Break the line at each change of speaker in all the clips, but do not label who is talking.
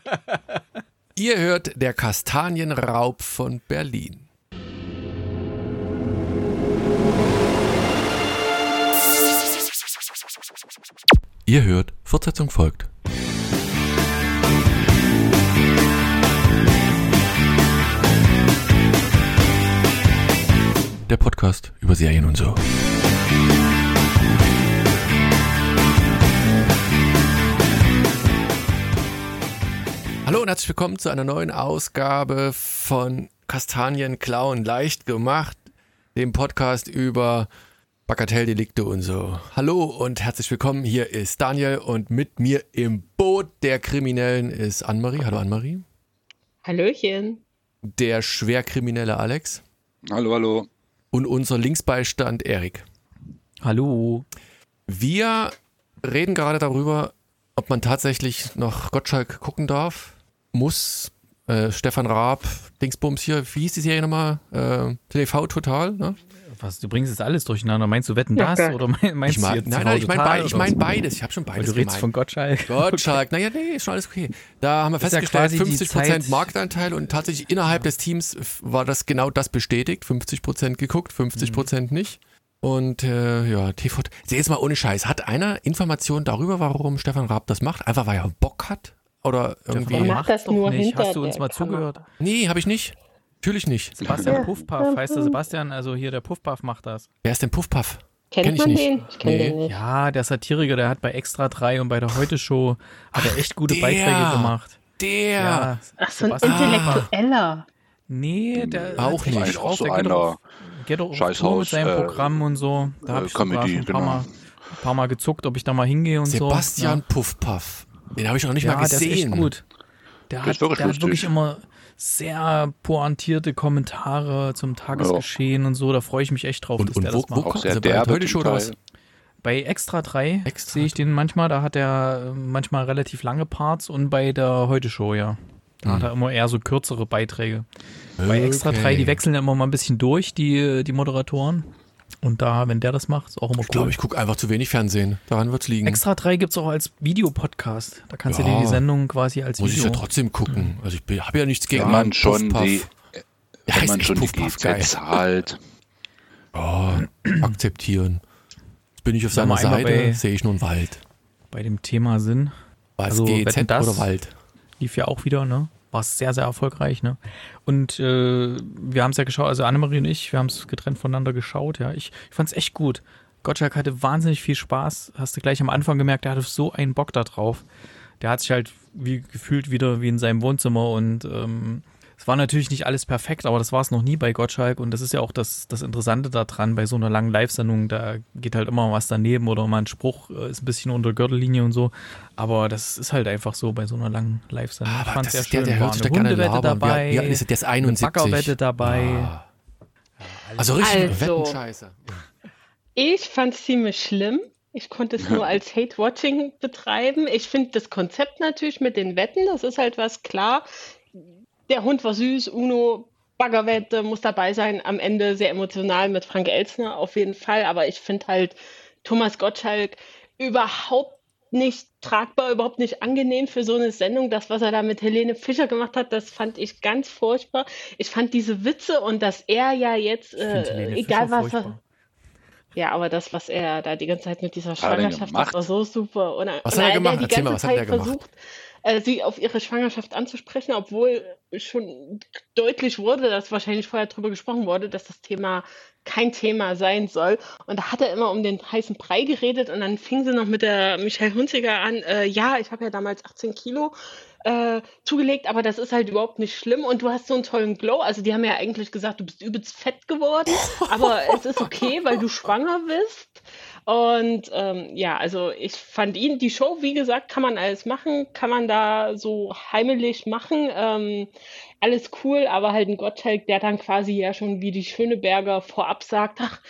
Ihr hört der Kastanienraub von Berlin. Ihr hört, Fortsetzung folgt. Der Podcast über Serien und so. Hallo und herzlich willkommen zu einer neuen Ausgabe von Kastanien klauen leicht gemacht, dem Podcast über Bagatelldelikte und so. Hallo und herzlich willkommen. Hier ist Daniel und mit mir im Boot der Kriminellen ist Annemarie. Hallo Annemarie.
Hallöchen.
Der schwerkriminelle Alex.
Hallo, hallo.
Und unser Linksbeistand Erik.
Hallo.
Wir reden gerade darüber, ob man tatsächlich noch Gottschalk gucken darf. Muss äh, Stefan Raab, Dingsbums hier, wie hieß die Serie nochmal? Äh, TV Total, ne?
Was, du bringst jetzt alles durcheinander. Meinst du Wetten das? oder meinst
ich mein,
du jetzt
nein, nein, ich meine be ich mein beides. Ich habe schon beides
Weil du redest von Gottschalk.
Gottschalk, naja, nee, ist schon alles okay. Da haben wir
ist ja
festgestellt,
quasi die
50%
Zeit-
Marktanteil und tatsächlich innerhalb des Teams war das genau das bestätigt. 50% geguckt, 50%
Mhm.
nicht. Und äh, ja, TV. Seh jetzt mal ohne Scheiß. Hat einer Informationen darüber, warum Stefan Raab das macht? Einfach weil er Bock hat? Oder irgendwie.
Er macht
Mach
das
doch
nur
nicht. Hast du uns
der
mal
Kamera.
zugehört?
Nee, habe ich nicht. Natürlich nicht.
Sebastian
Ja.
Puffpuff, heißt der Sebastian, also hier der Puffpuff macht das.
Wer ist denn Puffpuff?
Kennt
Kenn ich
man
nicht.
den? Ich kenne
Nee.
den nicht.
Ja, der Satiriker, der hat bei Extra 3 und bei der Heute Show hat er echt gute
der.
Beiträge gemacht.
Der.
Ach, so ein
Sebastian.
Intellektueller.
Nee, der
Auch nicht.
drauf,
Auch so
der geht
einer
geht auch auf
Scheißhaus,
mit seinem
äh,
Programm und so. Da habe
äh,
ich sogar
Comedy,
schon ein paar,
genau.
Mal, ein paar Mal gezuckt, ob ich da mal hingehe und
Sebastian
so.
Puffpuff. Den habe ich noch nicht
ja,
mal gesehen.
der ist echt gut. Der,
Der
hat,
wirklich
der hat wirklich immer sehr pointierte Kommentare zum Tagesgeschehen und so. Da freue ich mich echt drauf,
Und,
dass
und
der
wo,
das
wo kommt also
derbe
heute Show oder was?
Bei Extra 3
Extra.
sehe ich den manchmal, da hat er äh, manchmal relativ lange Parts und bei der Heute Show, ja. Da hat er immer eher so kürzere Beiträge. Bei Extra
Okay.
3, die wechseln ja immer mal ein bisschen durch, die, die Moderatoren. Und da, wenn der das macht, ist auch immer
Ich glaube,
cool.
ich gucke einfach zu wenig Fernsehen. Daran wird's liegen.
Extra 3 gibt es auch als Videopodcast. Da kannst
Ja.
du dir die Sendung quasi als
Muss ich
Video.
ja trotzdem gucken. Also ich habe ja nichts gegen
man schon
Puffpuff.
die,
Der
wenn man schon die
Puffpuff,
GZ
geil.
zahlt.
Oh, akzeptieren. Jetzt bin ich auf seiner Seite, sehe ich nur einen Wald.
bei dem Thema Sinn.
War es
Also,
GEZ
das-
oder Wald?
lief ja auch wieder, ne? War sehr, sehr erfolgreich, ne? Und äh, wir haben es ja geschaut, also Annemarie und ich, wir haben es getrennt voneinander geschaut, ja. Ich, ich fand es echt gut. Gottschalk hatte wahnsinnig viel Spaß. Hast du gleich am Anfang gemerkt, der hatte so einen Bock da drauf. Der hat sich halt wie gefühlt wieder wie in seinem Wohnzimmer und ähm, es war natürlich nicht alles perfekt, aber das war es noch nie bei Gottschalk und das ist ja auch das, das Interessante daran bei so einer langen Live-Sendung, da geht halt immer was daneben oder mal ein Spruch äh, ist ein bisschen unter Gürtellinie und so, aber das ist halt einfach so bei so einer langen Live-Sendung. Ich
Aber das
sehr
ist der, der hört sich da gerne
Hundewette
labern.
dabei,
alt ist der? Der ist 71.
eine Baggerwette dabei.
Ah. Also richtig
Also.
Wettenscheiße.
Ich fand es ziemlich schlimm. Ich konnte es nur als Hate-Watching betreiben. Ich finde das Konzept natürlich mit den Wetten, das ist halt was klar. Der Hund war süß, Uno, Baggerwette muss dabei sein. Am Ende sehr emotional mit Frank Elzner auf jeden Fall. Aber ich finde halt Thomas Gottschalk überhaupt nicht tragbar, überhaupt nicht angenehm für so eine Sendung. Das, was er da mit Helene Fischer gemacht hat, das fand ich ganz furchtbar. Ich fand diese Witze und dass er ja jetzt, äh, egal
Fischer
was er, ja, aber das, was er da die ganze Zeit mit dieser
er
Schwangerschaft, das war so super. Und,
Was
und
hat er gemacht?
die
Erzähl
ganze
mal, was hat er
Zeit
gemacht?
versucht, äh, sie auf ihre Schwangerschaft anzusprechen, obwohl schon deutlich wurde, dass wahrscheinlich vorher drüber gesprochen wurde, dass das Thema kein Thema sein soll. Und da hat er immer um den heißen Brei geredet und dann fing sie noch mit der Michael Hunziger an, äh, ja, ich habe ja damals 18 Kilo äh, zugelegt, aber das ist halt überhaupt nicht schlimm und du hast so einen tollen Glow. Also die haben ja eigentlich gesagt, du bist übelst fett geworden, aber es ist okay, weil du schwanger bist. Und ähm, ja, also ich fand ihn, die Show, wie gesagt, kann man alles machen, kann man da so heimelig machen. Ähm, alles cool, aber halt ein Gottschalk, der dann quasi ja schon wie die Schöneberger vorab sagt, ach,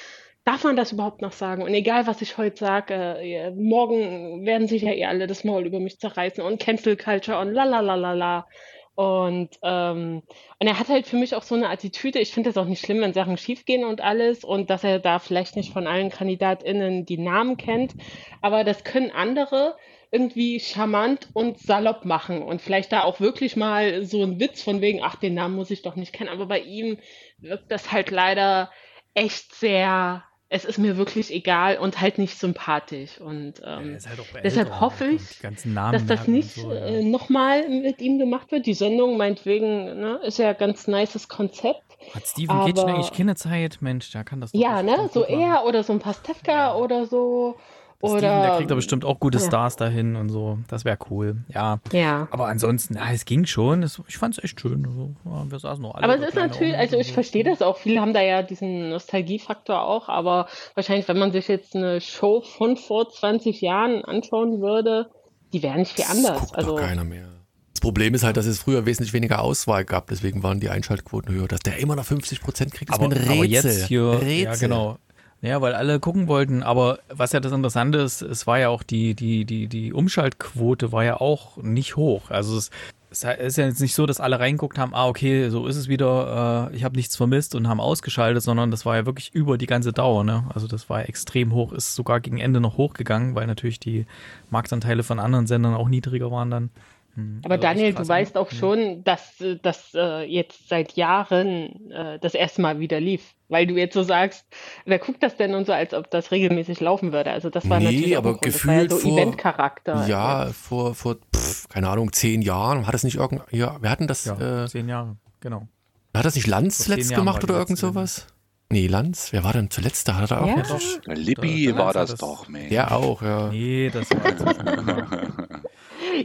darf man das überhaupt noch sagen? Und egal, was ich heute sage, äh, morgen werden sich ja eh alle das Maul über mich zerreißen und Cancel Culture und la la la la la. Und, ähm, und er hat halt für mich auch so eine Attitüde, ich finde das auch nicht schlimm, wenn Sachen schiefgehen und alles und dass er da vielleicht nicht von allen KandidatInnen die Namen kennt, aber das können andere irgendwie charmant und salopp machen und vielleicht da auch wirklich mal so ein Witz von wegen, ach, den Namen muss ich doch nicht kennen, aber bei ihm wirkt das halt leider echt sehr, es ist mir wirklich egal und halt nicht sympathisch. Und ähm,
ist halt
deshalb hoffe ich, dass das nicht
so, ja.
äh, nochmal mit ihm gemacht wird. Die Sendung meinetwegen ne, ist ja ein ganz nices Konzept.
Hat Steven
aber-
eigentlich keine Zeit? Mensch, da kann das
Ja, ne, so er oder so ein Pastewka oder so.
Der
Oder,
Steven, der kriegt da bestimmt auch gute
ja.
Stars dahin und so. Das wäre cool. Ja.
Ja.
Aber ansonsten, ja, es ging schon. Es, ich fand es echt schön. Also, wir saßen noch alle.
Aber es ist natürlich, also ich
so.
verstehe das auch. Viele haben da ja diesen Nostalgiefaktor auch, aber wahrscheinlich, wenn man sich jetzt eine Show von vor 20 Jahren anschauen würde, die wäre nicht viel
Das
anders.
guckt
Also,
doch keiner mehr. Das Problem ist halt, dass es früher wesentlich weniger Auswahl gab, deswegen waren die Einschaltquoten höher. Dass der immer noch 50 Prozent kriegt, ist
aber,
ein Rätsel.
aber jetzt hier,
Rätsel.
ja genau. Ja, weil alle gucken wollten, aber was ja das Interessante ist, es war ja auch die, die, die, die Umschaltquote war ja auch nicht hoch. Also es, es ist ja jetzt nicht so, dass alle reinguckt haben, ah, okay, so ist es wieder, äh, ich habe nichts vermisst und haben ausgeschaltet, sondern das war ja wirklich über die ganze Dauer, ne? Also das war ja extrem hoch, ist sogar gegen Ende noch hochgegangen, weil natürlich die Marktanteile von anderen Sendern auch niedriger waren dann. Hm,
aber
also
Daniel,
krass,
du
ne?
weißt auch schon, dass äh, das äh, jetzt seit Jahren äh, das erste Mal wieder lief. Weil du jetzt so sagst, wer guckt das denn und so, als ob das regelmäßig laufen würde. Also das war
Nee,
natürlich
aber.
Das war ja
gefühlt
so
vor-
Eventcharakter.
Ja, vor, vor pff, keine Ahnung, zehn Jahren. Hat es nicht irgend, ja, wir hatten das,
Ja,
äh,
zehn Jahre, genau.
hat das nicht Lanz
vor
gemacht oder irgend sowas? Nee, Lanz, wer war denn zuletzt? Da hat er auch
Ja.
doch.
Lippi war
Lanz hat
das
das-
doch, Mensch.
Der auch, ja.
Nee, das war nicht mehr.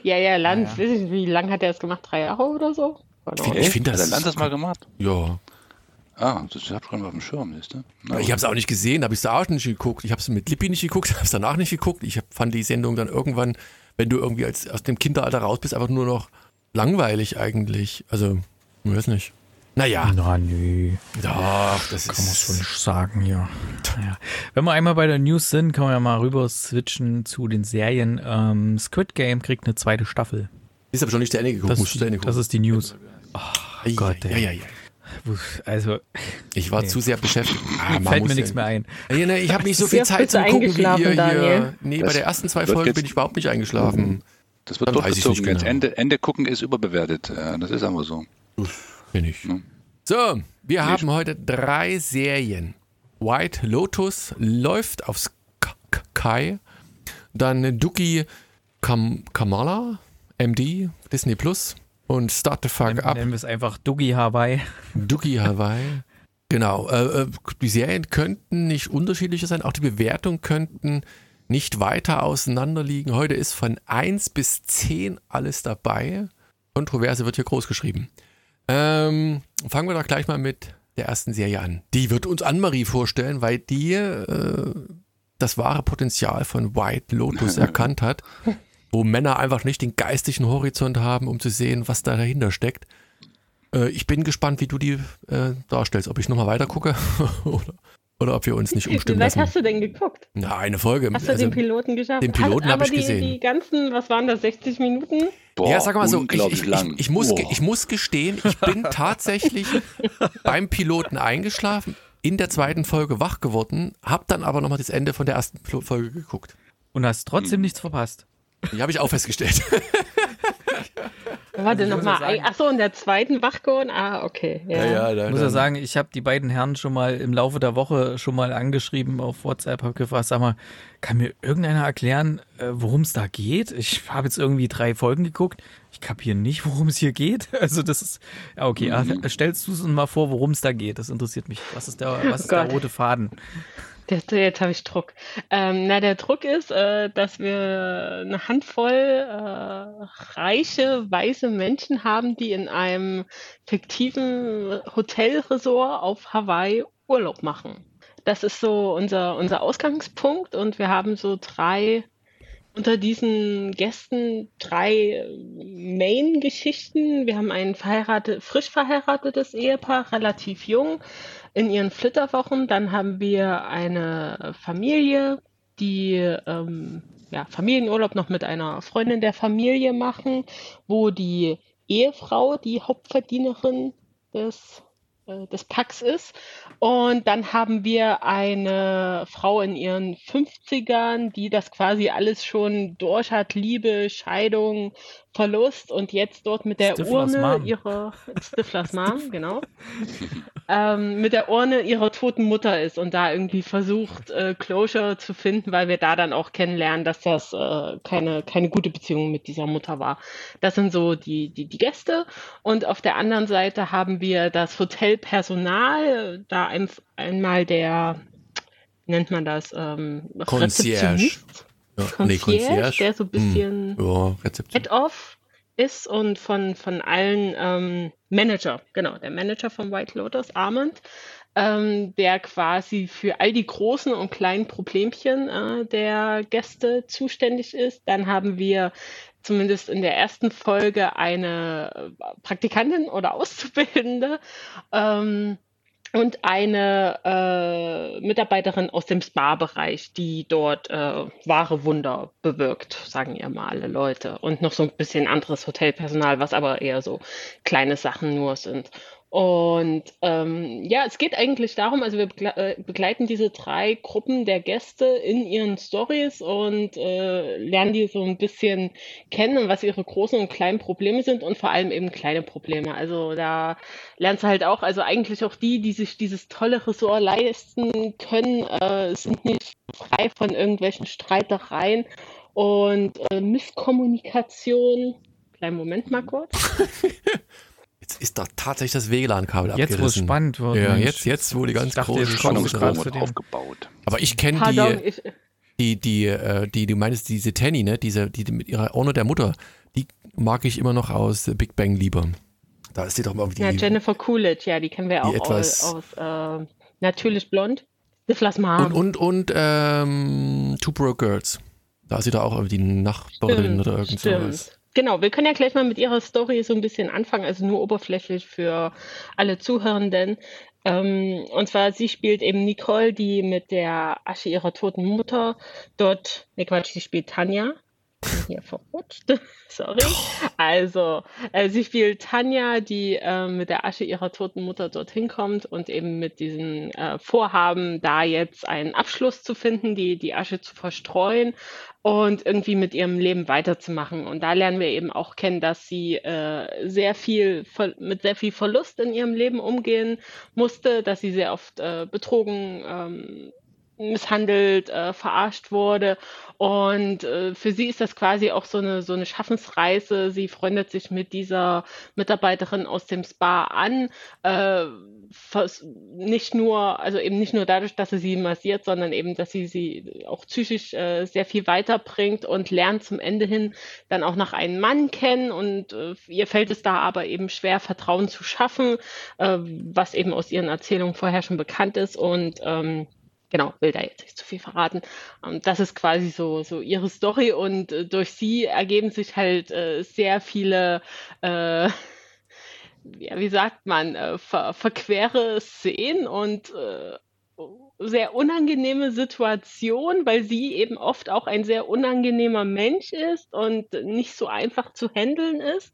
Ja, ja, Lanz,
Ja, ja.
ich wie lange hat er das gemacht? Drei Jahre oder so? Keine Ahnung.
Ich finde
Hat
das-
der Land das mal gemacht?
Ja.
Ah, das hab ich schon mal auf dem Schirm, du? Na,
Ich habe es auch nicht gesehen, habe ich es auch nicht geguckt. Ich habe es mit Lippi nicht geguckt, habe es danach nicht geguckt. Ich hab, fand die Sendung dann irgendwann, wenn du irgendwie als, aus dem Kinderalter raus bist, einfach nur noch langweilig eigentlich. Also, ich weiß nicht. Naja,
Na, nee,
doch, das
kann man
ist
schon nicht sagen hier. Ja. Wenn wir einmal bei der News sind, können wir ja mal rüber switchen zu den Serien. Ähm, Squid Game kriegt eine zweite Staffel.
Ist aber schon nicht zu Ende geguckt,
Das,
musst du zu Ende gucken.
das ist die News.
Ei,
Gott,
ja,
ey.
ja, ja.
Also,
Ich war
Nee.
zu sehr beschäftigt. Ah, man
fällt
muss
mir
ja-
nichts mehr ein.
Ja, nee, ich habe nicht so viel Zeit zum Gucken wie
eingeschlafen,
ihr hier.
Daniel?
Nee, bei der ersten zwei Folgen bin ich überhaupt nicht eingeschlafen.
Das wird durchgezogen
genau.
Ende, Ende gucken ist überbewertet. Das ist aber so.
Bin ich.
Hm.
So, wir haben heute drei Serien. White Lotus läuft auf Sky. Dann Duki Kam Kamala, MD, Disney Plus. Und Start the Fuck Up,
Nennen wir es einfach Doogie Hawaii.
Duki Hawaii. Genau, äh, äh, die Serien könnten nicht unterschiedlicher sein, auch die Bewertungen könnten nicht weiter auseinander liegen. Heute ist von 1 bis 10 alles dabei. Kontroverse wird hier groß geschrieben. Ähm, fangen wir doch gleich mal mit der ersten Serie an. Die wird uns Anne-Marie vorstellen, weil die äh, das wahre Potenzial von White Lotus erkannt hat, wo Männer einfach nicht den geistigen Horizont haben, um zu sehen, was da dahinter steckt. Äh, ich bin gespannt, wie du die äh, darstellst. Ob ich nochmal weiter gucke oder, oder ob wir uns nicht
Wie
umstimmen
weit
lassen.
hast du denn geguckt?
Na, eine Folge.
Hast du
Also,
den Piloten geschafft?
den Piloten
Hast
hab
aber
ich
die,
gesehen.
Die ganzen, was waren das, 60 Minuten?
Boah,
ja, sag mal so, ich, ich, ich,
lang.
ich, muss,
Boah.
ich muss gestehen, ich bin tatsächlich beim Piloten eingeschlafen, in der zweiten Folge wach geworden, hab dann aber nochmal das Ende von der ersten Folge geguckt.
Und hast trotzdem nichts verpasst.
Die habe ich auch festgestellt.
Warte nochmal.
ja
Achso, in der zweiten Wachgorn? Ah, okay. Ja.
da,
Ich muss ja sagen, ich habe die beiden Herren schon mal im Laufe der Woche schon mal angeschrieben auf WhatsApp, habe gefragt, sag mal, kann mir irgendeiner erklären, äh, worum es da geht? Ich habe jetzt irgendwie drei Folgen geguckt. Ich kapiere nicht, worum es hier geht. Also das ist, ja okay,
Mhm.
stellst du es uns mal vor, worum es da geht? Das interessiert mich. Was ist der, was ist der
Gott.
rote Faden?
Jetzt, jetzt habe ich Druck. Ähm, na, der Druck ist, äh, dass wir eine Handvoll äh, reiche, weiße Menschen haben, die in einem fiktiven Hotelresort auf Hawaii Urlaub machen. Das ist so unser, unser Ausgangspunkt und wir haben so drei unter diesen Gästen drei Main-Geschichten. Wir haben ein verheiratet, frisch verheiratetes Ehepaar, relativ jung, in ihren Flitterwochen. Dann haben wir eine Familie, die ähm, ja, Familienurlaub noch mit einer Freundin der Familie machen, wo die Ehefrau die Hauptverdienerin des äh, des Packs ist. Und dann haben wir eine Frau in ihren 50ern, die das quasi alles schon durch hat, Liebe, Scheidung, Verlust und jetzt dort mit der
Stiflers
Urne
Mom.
ihrer Stiflers Mom, genau, ähm, mit der Urne ihrer toten Mutter ist und da irgendwie versucht, äh, Closure zu finden, weil wir da dann auch kennenlernen, dass das äh, keine, keine gute Beziehung mit dieser Mutter war. Das sind so die, die, die Gäste. Und auf der anderen Seite haben wir das Hotelpersonal, da ein, einmal der, wie nennt man das, ähm,
Concierge. Ja,
Concierge, der so ein bisschen
Ja, Rezeption.
Head-Off ist und von, von allen ähm, Manager, genau, der Manager von White Lotus, Armand, ähm, der quasi für all die großen und kleinen Problemchen äh, der Gäste zuständig ist. Dann haben wir zumindest in der ersten Folge eine äh, Praktikantin oder Auszubildende. Ähm, und eine äh, Mitarbeiterin aus dem Spa-Bereich, die dort äh, wahre Wunder bewirkt, sagen ja mal alle Leute. Und noch so ein bisschen anderes Hotelpersonal, was aber eher so kleine Sachen nur sind. Und ähm, ja, es geht eigentlich darum, also wir äh, begleiten diese drei Gruppen der Gäste in ihren Stories und äh, lernen die so ein bisschen kennen und was ihre großen und kleinen Probleme sind und vor allem eben kleine Probleme. Also da lernst du halt auch, also eigentlich auch die, die sich dieses tolle Ressort leisten können, äh, sind nicht frei von irgendwelchen Streitereien und äh, Misskommunikation. Kleinen Moment mal kurz.
Jetzt ist doch tatsächlich das WLAN-Kabel
Jetzt, wo es
abgerissen.
spannend wird.
Ja,
Mensch.
jetzt, jetzt, wo die ganz
dachte,
große
wird
dem-
aufgebaut.
Aber ich kenne die, die, die, äh, die, du meinst, diese Tanny, ne? Diese, die, die mit ihrer Urne der Mutter, die mag ich immer noch aus Big Bang lieber. Da ist sie doch mal irgendwie.
ja, Jennifer Coolidge, ja, die kennen wir
die
auch
etwas-
aus, aus äh, Natürlich Blond. Stiflas Mom.
und, und, und, ähm, Two Broke Girls. Da ist sie doch auch irgendwie die Nachbarin oder irgend sowas.
Genau, wir können ja gleich mal mit ihrer Story so ein bisschen anfangen, also nur oberflächlich für alle Zuhörenden. Ähm, und zwar, sie spielt eben Nicole, die mit der Asche ihrer toten Mutter dort, ne Quatsch, sie spielt Tanja. Hier verrutscht, sorry. Also, äh, sie spielt Tanja, die äh, mit der Asche ihrer toten Mutter dorthin kommt und eben mit diesem äh, Vorhaben, da jetzt einen Abschluss zu finden, die, die Asche zu verstreuen und irgendwie mit ihrem Leben weiterzumachen. Und da lernen wir eben auch kennen, dass sie äh, sehr viel mit sehr viel Verlust in ihrem Leben umgehen musste, dass sie sehr oft äh, betrogen, ähm, misshandelt, äh, verarscht wurde. Und äh, für sie ist das quasi auch so eine, so eine Schaffensreise. Sie freundet sich mit dieser Mitarbeiterin aus dem Spa an. Äh, nicht nur, also eben nicht nur dadurch, dass sie sie massiert, sondern eben, dass sie sie auch psychisch äh, sehr viel weiterbringt und lernt zum Ende hin dann auch noch einen Mann kennen. Und äh, ihr fällt es da aber eben schwer, Vertrauen zu schaffen, äh, was eben aus ihren Erzählungen vorher schon bekannt ist. Und ähm, Genau, will da jetzt nicht zu viel verraten. Ähm, das ist quasi so, so ihre Story und äh, durch sie ergeben sich halt äh, sehr viele, äh, wie sagt man, äh, ver verquere Szenen und äh, sehr unangenehme Situation, weil sie eben oft auch ein sehr unangenehmer Mensch ist und nicht so einfach zu handeln ist.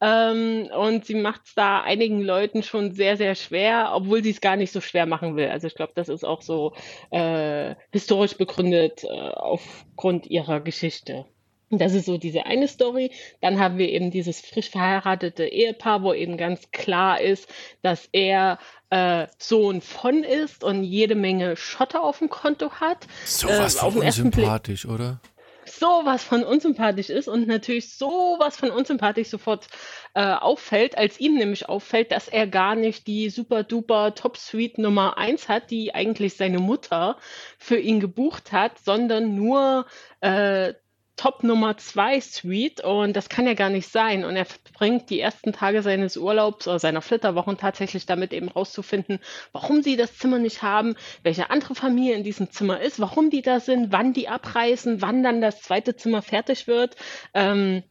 Ähm, und sie macht es da einigen Leuten schon sehr, sehr schwer, obwohl sie es gar nicht so schwer machen will. Also ich glaube, das ist auch so äh, historisch begründet äh, aufgrund ihrer Geschichte. Das ist so diese eine Story. Dann haben wir eben dieses frisch verheiratete Ehepaar, wo eben ganz klar ist, dass er äh, Sohn von ist und jede Menge Schotter auf dem Konto hat.
Sowas
Äh,
von
ersten Blick-
unsympathisch, oder?
sowas von unsympathisch ist und natürlich sowas von unsympathisch sofort äh, auffällt, als ihm nämlich auffällt, dass er gar nicht die super duper Top Suite Nummer eins hat, die eigentlich seine Mutter für ihn gebucht hat, sondern nur äh, Top Nummer zwei Suite und das kann ja gar nicht sein. Und er verbringt die ersten Tage seines Urlaubs oder seiner Flitterwochen tatsächlich damit eben rauszufinden, warum sie das Zimmer nicht haben, welche andere Familie in diesem Zimmer ist, warum die da sind, wann die abreisen, wann dann das zweite Zimmer fertig wird. Ähm,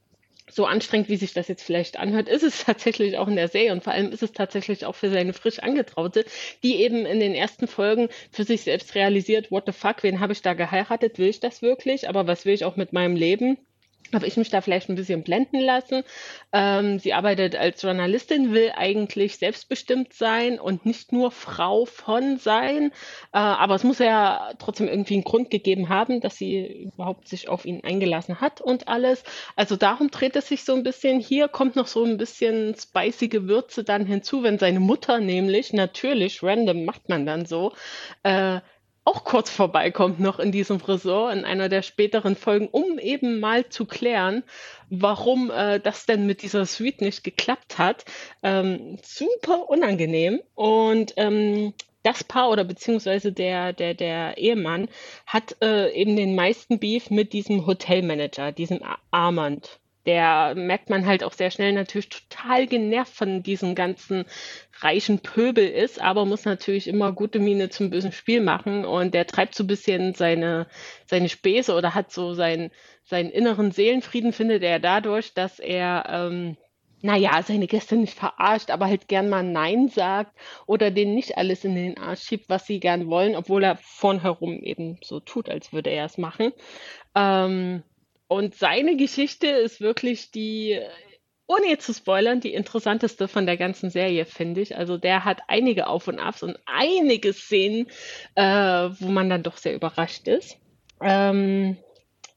so anstrengend, wie sich das jetzt vielleicht anhört, ist es tatsächlich auch in der Serie. Und vor allem ist es tatsächlich auch für seine frisch Angetraute, die eben in den ersten Folgen für sich selbst realisiert, what the fuck, wen habe ich da geheiratet, will ich das wirklich, aber was will ich auch mit meinem Leben? Habe ich mich da vielleicht ein bisschen blenden lassen. Ähm, sie arbeitet als Journalistin, will eigentlich selbstbestimmt sein und nicht nur Frau von sein. Äh, aber es muss ja trotzdem irgendwie einen Grund gegeben haben, dass sie überhaupt sich auf ihn eingelassen hat und alles. Also darum dreht es sich so ein bisschen. Hier kommt noch so ein bisschen spicy Gewürze dann hinzu, wenn seine Mutter nämlich, natürlich, random macht man dann so, äh, auch kurz vorbeikommt noch in diesem Ressort in einer der späteren Folgen, um eben mal zu klären, warum äh, das denn mit dieser Suite nicht geklappt hat. Ähm, super unangenehm. Und ähm, das Paar oder beziehungsweise der, der, der Ehemann hat äh, eben den meisten Beef mit diesem Hotelmanager, diesem Armand der merkt man halt auch sehr schnell natürlich total genervt von diesem ganzen reichen Pöbel ist, aber muss natürlich immer gute Miene zum bösen Spiel machen und der treibt so ein bisschen seine, seine Späße oder hat so seinen, seinen inneren Seelenfrieden findet er dadurch, dass er, ähm, naja, seine Gäste nicht verarscht, aber halt gern mal Nein sagt oder denen nicht alles in den Arsch schiebt, was sie gern wollen, obwohl er vornherum eben so tut, als würde er es machen. Ähm, und seine Geschichte ist wirklich die, ohne jetzt zu spoilern, die interessanteste von der ganzen Serie, finde ich. Also der hat einige Auf und Abs und einige Szenen, äh, wo man dann doch sehr überrascht ist. Ähm,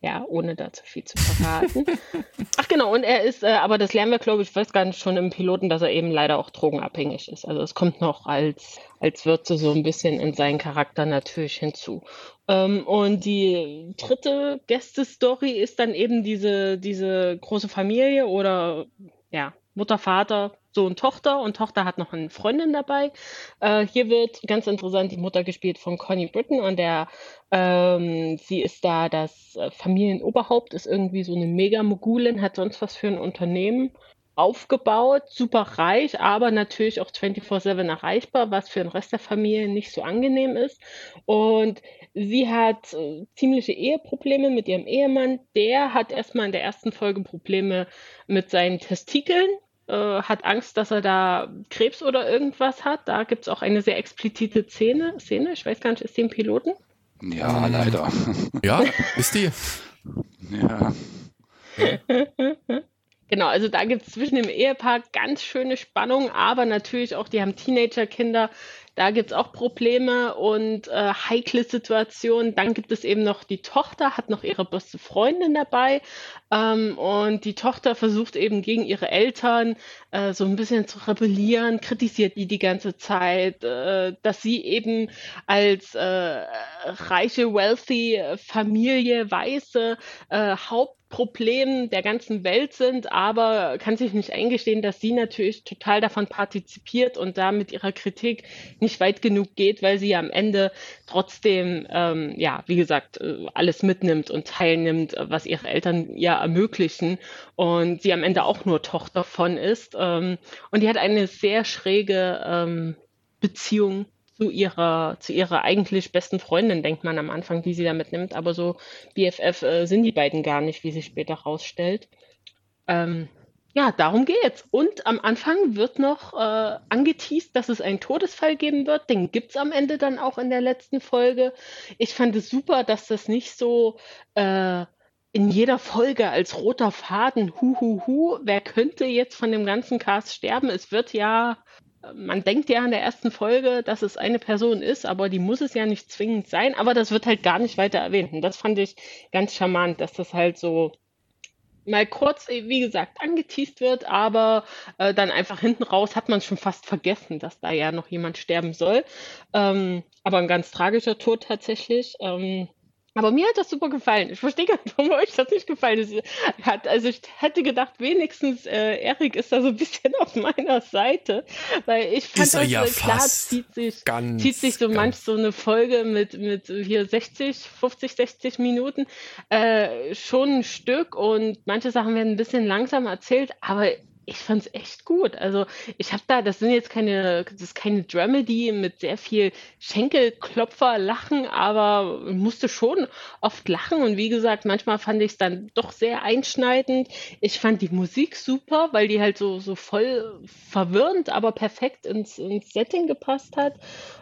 ja, ohne da zu viel zu verraten. Ach genau, und er ist, äh, aber das lernen wir, glaube ich, weiß gar nicht schon im Piloten, dass er eben leider auch drogenabhängig ist. Also es kommt noch als, als Würze so ein bisschen in seinen Charakter natürlich hinzu. Ähm, und die dritte Gäste-Story ist dann eben diese, diese große Familie oder ja, Mutter, Vater, Sohn, Tochter und Tochter hat noch eine Freundin dabei. Äh, hier wird ganz interessant die Mutter gespielt von Connie Britton und der, ähm, sie ist da das äh, Familienoberhaupt, ist irgendwie so eine Mega-Mogulin, hat sonst was für ein Unternehmen aufgebaut, super reich, aber natürlich auch 24-7 erreichbar, was für den Rest der Familie nicht so angenehm ist. Und sie hat äh, ziemliche Eheprobleme mit ihrem Ehemann. Der hat erstmal in der ersten Folge Probleme mit seinen Testikeln, äh, hat Angst, dass er da Krebs oder irgendwas hat. Da gibt es auch eine sehr explizite Szene, Szene. Ich weiß gar nicht, ist die im Piloten?
Ja, leider.
Ja, ist die.
ja.
Genau, also da gibt es zwischen dem Ehepaar ganz schöne Spannung, aber natürlich auch, die haben Teenagerkinder, da gibt es auch Probleme und äh, heikle Situationen. Dann gibt es eben noch die Tochter, hat noch ihre beste Freundin dabei. Ähm, und die Tochter versucht eben gegen ihre Eltern äh, so ein bisschen zu rebellieren, kritisiert die die ganze Zeit, äh, dass sie eben als äh, reiche, wealthy Familie, weiße äh, Haupt Problem der ganzen Welt sind, aber kann sich nicht eingestehen, dass sie natürlich total davon partizipiert und da mit ihrer Kritik nicht weit genug geht, weil sie am Ende trotzdem, ähm, ja, wie gesagt, äh, alles mitnimmt und teilnimmt, was ihre Eltern ihr ermöglichen und sie am Ende auch nur Tochter von ist. Ähm, und die hat eine sehr schräge ähm, Beziehung zu ihrer, zu ihrer eigentlich besten Freundin, denkt man am Anfang, die sie da mitnimmt. Aber so BFF äh, sind die beiden gar nicht, wie sich später rausstellt. Ähm, ja, darum geht's. Und am Anfang wird noch äh, angeteased, dass es einen Todesfall geben wird. Den gibt's am Ende dann auch in der letzten Folge. Ich fand es super, dass das nicht so äh, in jeder Folge als roter Faden, hu, hu, hu, wer könnte jetzt von dem ganzen Cast sterben? Es wird ja man denkt ja in der ersten Folge, dass es eine Person ist, aber die muss es ja nicht zwingend sein. Aber das wird halt gar nicht weiter erwähnt. Und das fand ich ganz charmant, dass das halt so mal kurz, wie gesagt, angeteased wird, aber äh, dann einfach hinten raus hat man schon fast vergessen, dass da ja noch jemand sterben soll. Ähm, aber ein ganz tragischer Tod tatsächlich. Ähm, aber mir hat das super gefallen. Ich verstehe gar nicht, warum euch das nicht gefallen ist. Hat, also ich hätte gedacht, wenigstens äh, Erik ist da so ein bisschen auf meiner Seite, weil ich fand
ist
das
ja
äh, klar zieht sich,
Ganz,
zieht sich so manch so eine Folge mit, mit hier 60, 50, 60 Minuten äh, schon ein Stück und manche Sachen werden ein bisschen langsam erzählt, aber ich fand's echt gut. Also ich habe da, das sind jetzt keine, das ist keine Dramedy mit sehr viel Schenkelklopfer lachen, aber musste schon oft lachen und wie gesagt, manchmal fand ich es dann doch sehr einschneidend. Ich fand die Musik super, weil die halt so so voll verwirrend, aber perfekt ins, ins Setting gepasst hat.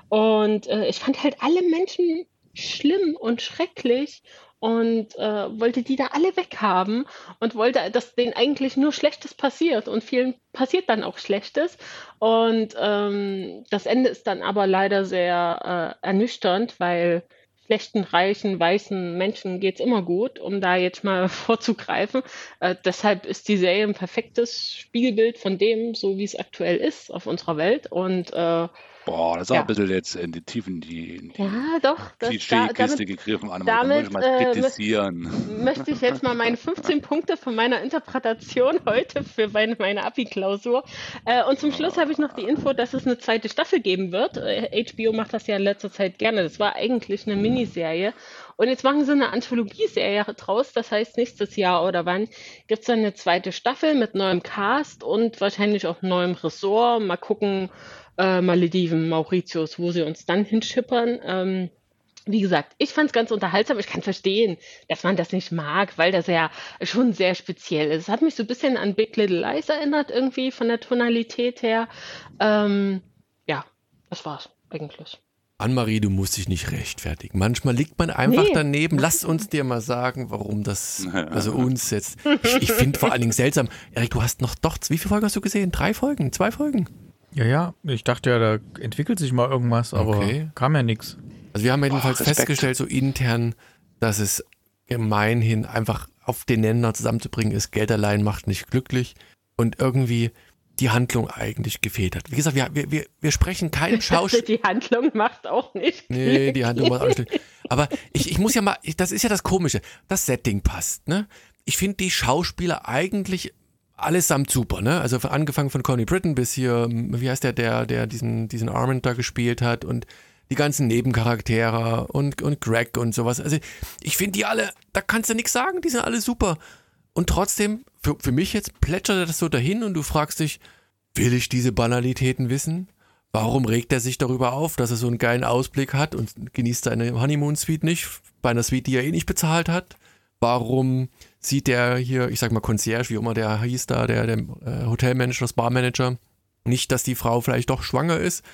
Und äh, ich fand halt alle Menschen schlimm und schrecklich und äh, wollte die da alle weghaben und wollte, dass denen eigentlich nur Schlechtes passiert und vielen passiert dann auch Schlechtes. Und ähm, das Ende ist dann aber leider sehr äh, ernüchternd, weil schlechten, reichen, weißen Menschen geht es immer gut, um da jetzt mal vorzugreifen. Äh, deshalb ist die Serie ein perfektes Spiegelbild von dem, so wie es aktuell ist auf unserer Welt. Und äh,
Boah, das ist ja. ein bisschen jetzt in die Tiefen die,
die, ja, doch,
das, die Kiste gegriffen. Anne,
damit
muss ich mal kritisieren.
Äh, möchte ich jetzt mal meine 15 Punkte von meiner Interpretation heute für meine, meine Abi-Klausur. Äh, und zum Schluss habe ich noch die Info, dass es eine zweite Staffel geben wird. Äh, HBO macht das ja in letzter Zeit gerne. Das war eigentlich eine Miniserie. Und jetzt machen sie eine Anthologieserie draus. Das heißt, nächstes Jahr oder wann gibt es dann eine zweite Staffel mit neuem Cast und wahrscheinlich auch neuem Ressort. Mal gucken, äh, Malediven, Mauritius, wo sie uns dann hinschippern. Ähm, wie gesagt, ich fand es ganz unterhaltsam. Ich kann verstehen, dass man das nicht mag, weil das ja schon sehr speziell ist. Es hat mich so ein bisschen an Big Little Lies erinnert, irgendwie von der Tonalität her. Ähm, ja, das war's eigentlich.
Annemarie, du musst dich nicht rechtfertigen. Manchmal liegt man einfach nee. daneben. Lass uns dir mal sagen, warum das, also uns jetzt. Ich, ich finde vor allen Dingen seltsam. Erik, du hast noch doch, wie viele Folgen hast du gesehen? Drei Folgen? Zwei Folgen?
Ja, ja, ich dachte ja, da entwickelt sich mal irgendwas, aber okay. kam ja nichts.
Also wir haben jedenfalls oh, festgestellt, so intern, dass es gemeinhin einfach auf den Nenner zusammenzubringen ist, Geld allein macht nicht glücklich und irgendwie die Handlung eigentlich gefehlt hat. Wie gesagt, wir, wir, wir sprechen keinen Schauspieler.
die Handlung macht auch nicht.
Nee, die Handlung macht auch nicht. Aber ich, ich muss ja mal, das ist ja das Komische, das Setting passt, ne? Ich finde die Schauspieler eigentlich allesamt super, ne? Also angefangen von Connie Britton bis hier, wie heißt der, der, der diesen, diesen Armand da gespielt hat und die ganzen Nebencharaktere und, und Greg und sowas. Also ich finde die alle, da kannst du nichts sagen, die sind alle super. Und trotzdem, für, für mich jetzt plätschert das so dahin und du fragst dich, will ich diese Banalitäten wissen? Warum regt er sich darüber auf, dass er so einen geilen Ausblick hat und genießt seine Honeymoon Suite nicht, bei einer Suite, die er eh nicht bezahlt hat? Warum sieht der hier, ich sag mal Concierge, wie immer der hieß da, der, der äh, Hotelmanager, das Barmanager, nicht, dass die Frau vielleicht doch schwanger ist.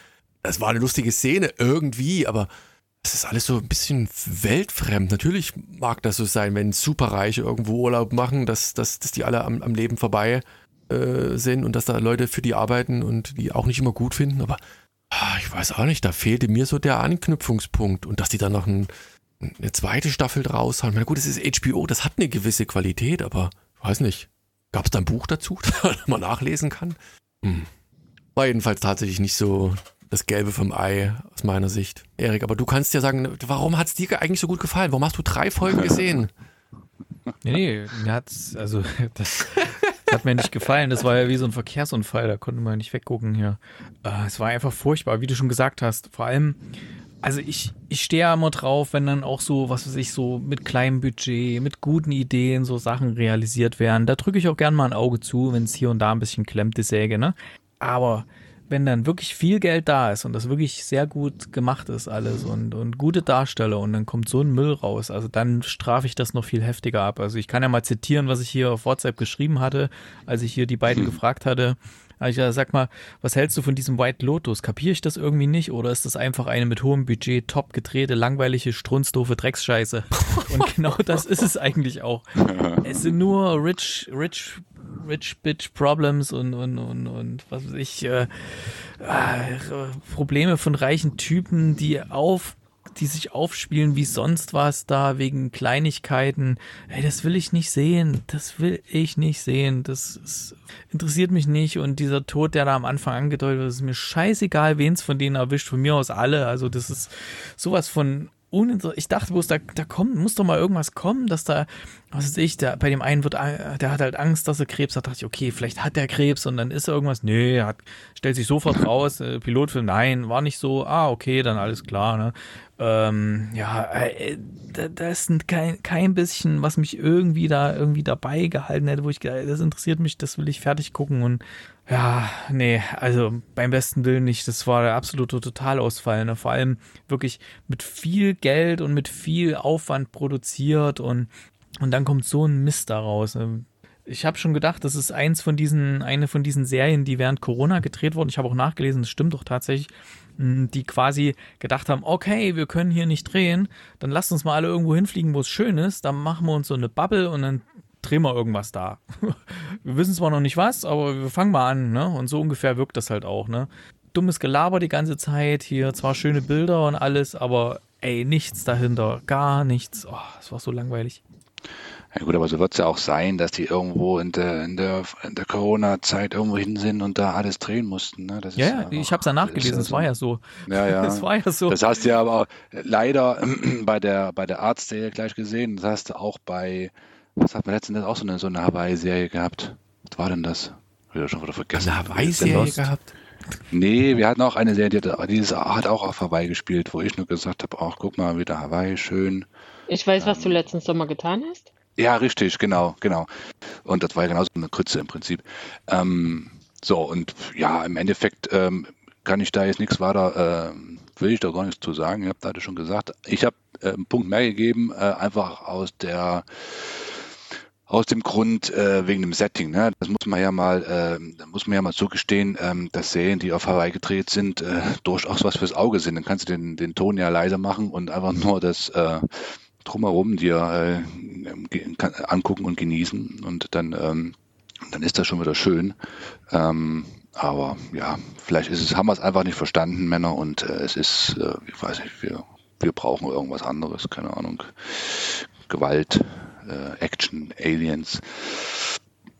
Es war eine lustige Szene irgendwie, aber es ist alles so ein bisschen weltfremd. Natürlich mag das so sein, wenn Superreiche irgendwo Urlaub machen, dass, dass, dass die alle am, am Leben vorbei äh, sind und dass da Leute für die arbeiten und die auch nicht immer gut finden, aber ah, ich weiß auch nicht, da fehlte mir so der Anknüpfungspunkt und dass die dann noch ein eine zweite Staffel draus haben. Na gut, es ist HBO, das hat eine gewisse Qualität, aber ich weiß nicht. Gab es da ein Buch dazu, das man nachlesen kann? Hm. War jedenfalls tatsächlich nicht so das Gelbe vom Ei aus meiner Sicht. Erik, aber du kannst ja sagen, warum hat es dir eigentlich so gut gefallen? Warum hast du drei Folgen gesehen?
Nee, nee, mir hat's, also das, hat mir nicht gefallen. Das war ja wie so ein Verkehrsunfall, da konnte man nicht weggucken hier. Äh, es war einfach furchtbar, wie du schon gesagt hast. Vor allem, also ich, ich stehe ja immer drauf, wenn dann auch so, was weiß ich, so mit kleinem Budget, mit guten Ideen so Sachen realisiert werden. Da drücke ich auch gern mal ein Auge zu, wenn es hier und da ein bisschen klemmt, die Säge, ne? Aber wenn dann wirklich viel Geld da ist und das wirklich sehr gut gemacht ist alles und, und gute Darsteller und dann kommt so ein Müll raus, also dann strafe ich das noch viel heftiger ab. Also ich kann ja mal zitieren, was ich hier auf WhatsApp geschrieben hatte, als ich hier die beiden gefragt hatte, ich sag mal, was hältst du von diesem White Lotus? Kapiere ich das irgendwie nicht oder ist das einfach eine mit hohem Budget, top gedrehte, langweilige, strunzdoofe Drecksscheiße? Und genau das ist es eigentlich auch. Es sind nur rich, rich, rich bitch Problems und, und, und, und was weiß ich, äh, äh, Probleme von reichen Typen, die auf die sich aufspielen wie sonst was da wegen Kleinigkeiten. Ey, das will ich nicht sehen. Das will ich nicht sehen. Das ist, interessiert mich nicht. Und dieser Tod, der da am Anfang angedeutet wird, ist mir scheißegal, wen es von denen erwischt. Von mir aus alle. Also das ist sowas von ich dachte bloß, da, da kommt, muss doch mal irgendwas kommen, dass da, was weiß ich, der, bei dem einen wird, äh, der hat halt Angst, dass er Krebs hat. Da dachte ich, okay, vielleicht hat der Krebs und dann ist er irgendwas. Nee, hat, stellt sich sofort raus, äh, Pilotfilm, nein, war nicht so. Ah, okay, dann alles klar, ne? Ähm, ja, äh, da, da ist kein, kein bisschen, was mich irgendwie da irgendwie dabei gehalten hätte, wo ich das interessiert mich, das will ich fertig gucken und ja, nee, also beim besten Willen nicht. Das war der absolute Totalausfall. Ne? Vor allem wirklich mit viel Geld und mit viel Aufwand produziert und, und dann kommt so ein Mist daraus. Ne? Ich habe schon gedacht, das ist eins von diesen, eine von diesen Serien, die während Corona gedreht wurden. Ich habe auch nachgelesen, das stimmt doch tatsächlich. Die quasi gedacht haben, okay, wir können hier nicht drehen, dann lasst uns mal alle irgendwo hinfliegen, wo es schön ist, dann machen wir uns so eine Bubble und dann drehen wir irgendwas da. wir wissen zwar noch nicht was, aber wir fangen mal an, ne? Und so ungefähr wirkt das halt auch, ne? Dummes Gelaber die ganze Zeit, hier zwar schöne Bilder und alles, aber ey, nichts dahinter, gar nichts. Oh, das war so langweilig.
Ja gut, aber so wird es ja auch sein, dass die irgendwo in der, in der, in der Corona-Zeit irgendwo hin sind und da alles drehen mussten. Ne?
Das ja, ja ich habe es ja nachgelesen, es war ja so.
Ja, ja.
Das war ja so.
Das hast du ja aber leider bei der, bei der Arztserie gleich gesehen. Das hast du auch bei, was hat man letztens auch so eine, so eine Hawaii-Serie gehabt? Was war denn das?
Ich habe schon wieder vergessen. Eine Hawaii-Serie gehabt?
Nee, wir hatten auch eine Serie, die hat, auch auf Hawaii gespielt, wo ich nur gesagt habe, ach, guck mal, wieder Hawaii, schön.
Ich weiß, was du ähm, letzten Sommer getan hast.
Ja, richtig, genau, genau. Und das war ja genauso eine Krütze im Prinzip. Ähm, so, und ja, im Endeffekt ähm, kann ich da jetzt nichts weiter, äh, will ich da gar nichts zu sagen. Ich habe da schon gesagt. Ich habe äh, einen Punkt mehr gegeben, äh, einfach aus der aus dem Grund äh, wegen dem Setting. Ne? Das muss man ja mal, äh, muss man ja mal zugestehen, ähm, dass Serien, die auf Hawaii gedreht sind, äh, durchaus was fürs Auge sind. Dann kannst du den, den Ton ja leiser machen und einfach nur das äh, drumherum dir äh, angucken und genießen und dann, ähm, dann ist das schon wieder schön. Ähm, aber ja, vielleicht ist es, haben wir es einfach nicht verstanden, Männer, und äh, es ist, äh, ich weiß nicht, wir, wir brauchen irgendwas anderes, keine Ahnung. Gewalt, äh, Action, Aliens.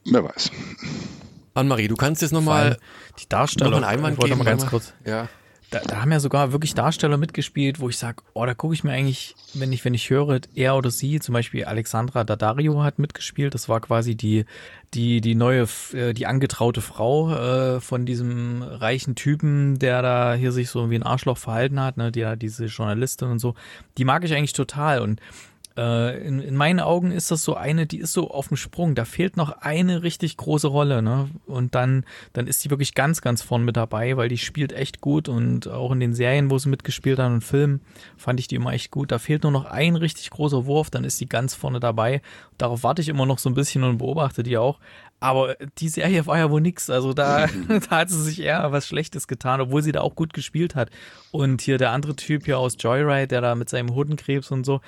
Wer weiß.
Anne-Marie, du kannst jetzt nochmal
die Darsteller
noch einen Einwand geben. Mal
ganz kurz. Ja. Da, da, haben ja sogar wirklich Darsteller mitgespielt, wo ich sage, oh, da gucke ich mir eigentlich, wenn ich, wenn ich höre, er oder sie, zum Beispiel Alexandra Daddario hat mitgespielt. Das war quasi die, die, die neue, äh, die angetraute Frau äh, von diesem reichen Typen, der da hier sich so wie ein Arschloch verhalten hat, ne, die, diese Journalistin und so. Die mag ich eigentlich total und äh, in, in meinen Augen ist das so eine, die ist so auf dem Sprung. Da fehlt noch eine richtig große Rolle, ne? Und dann, dann ist die wirklich ganz, ganz vorn mit dabei, weil die spielt echt gut und auch in den Serien, wo sie mitgespielt hat und Filmen, fand ich die immer echt gut. Da fehlt nur noch ein richtig großer Wurf, dann ist die ganz vorne dabei. Darauf warte ich immer noch so ein bisschen und beobachte die auch. Aber die Serie war ja wohl nix. Also da, da hat sie sich eher was Schlechtes getan, obwohl sie da auch gut gespielt hat. Und hier der andere Typ hier aus Joyride, der da mit seinem Hodenkrebs und so,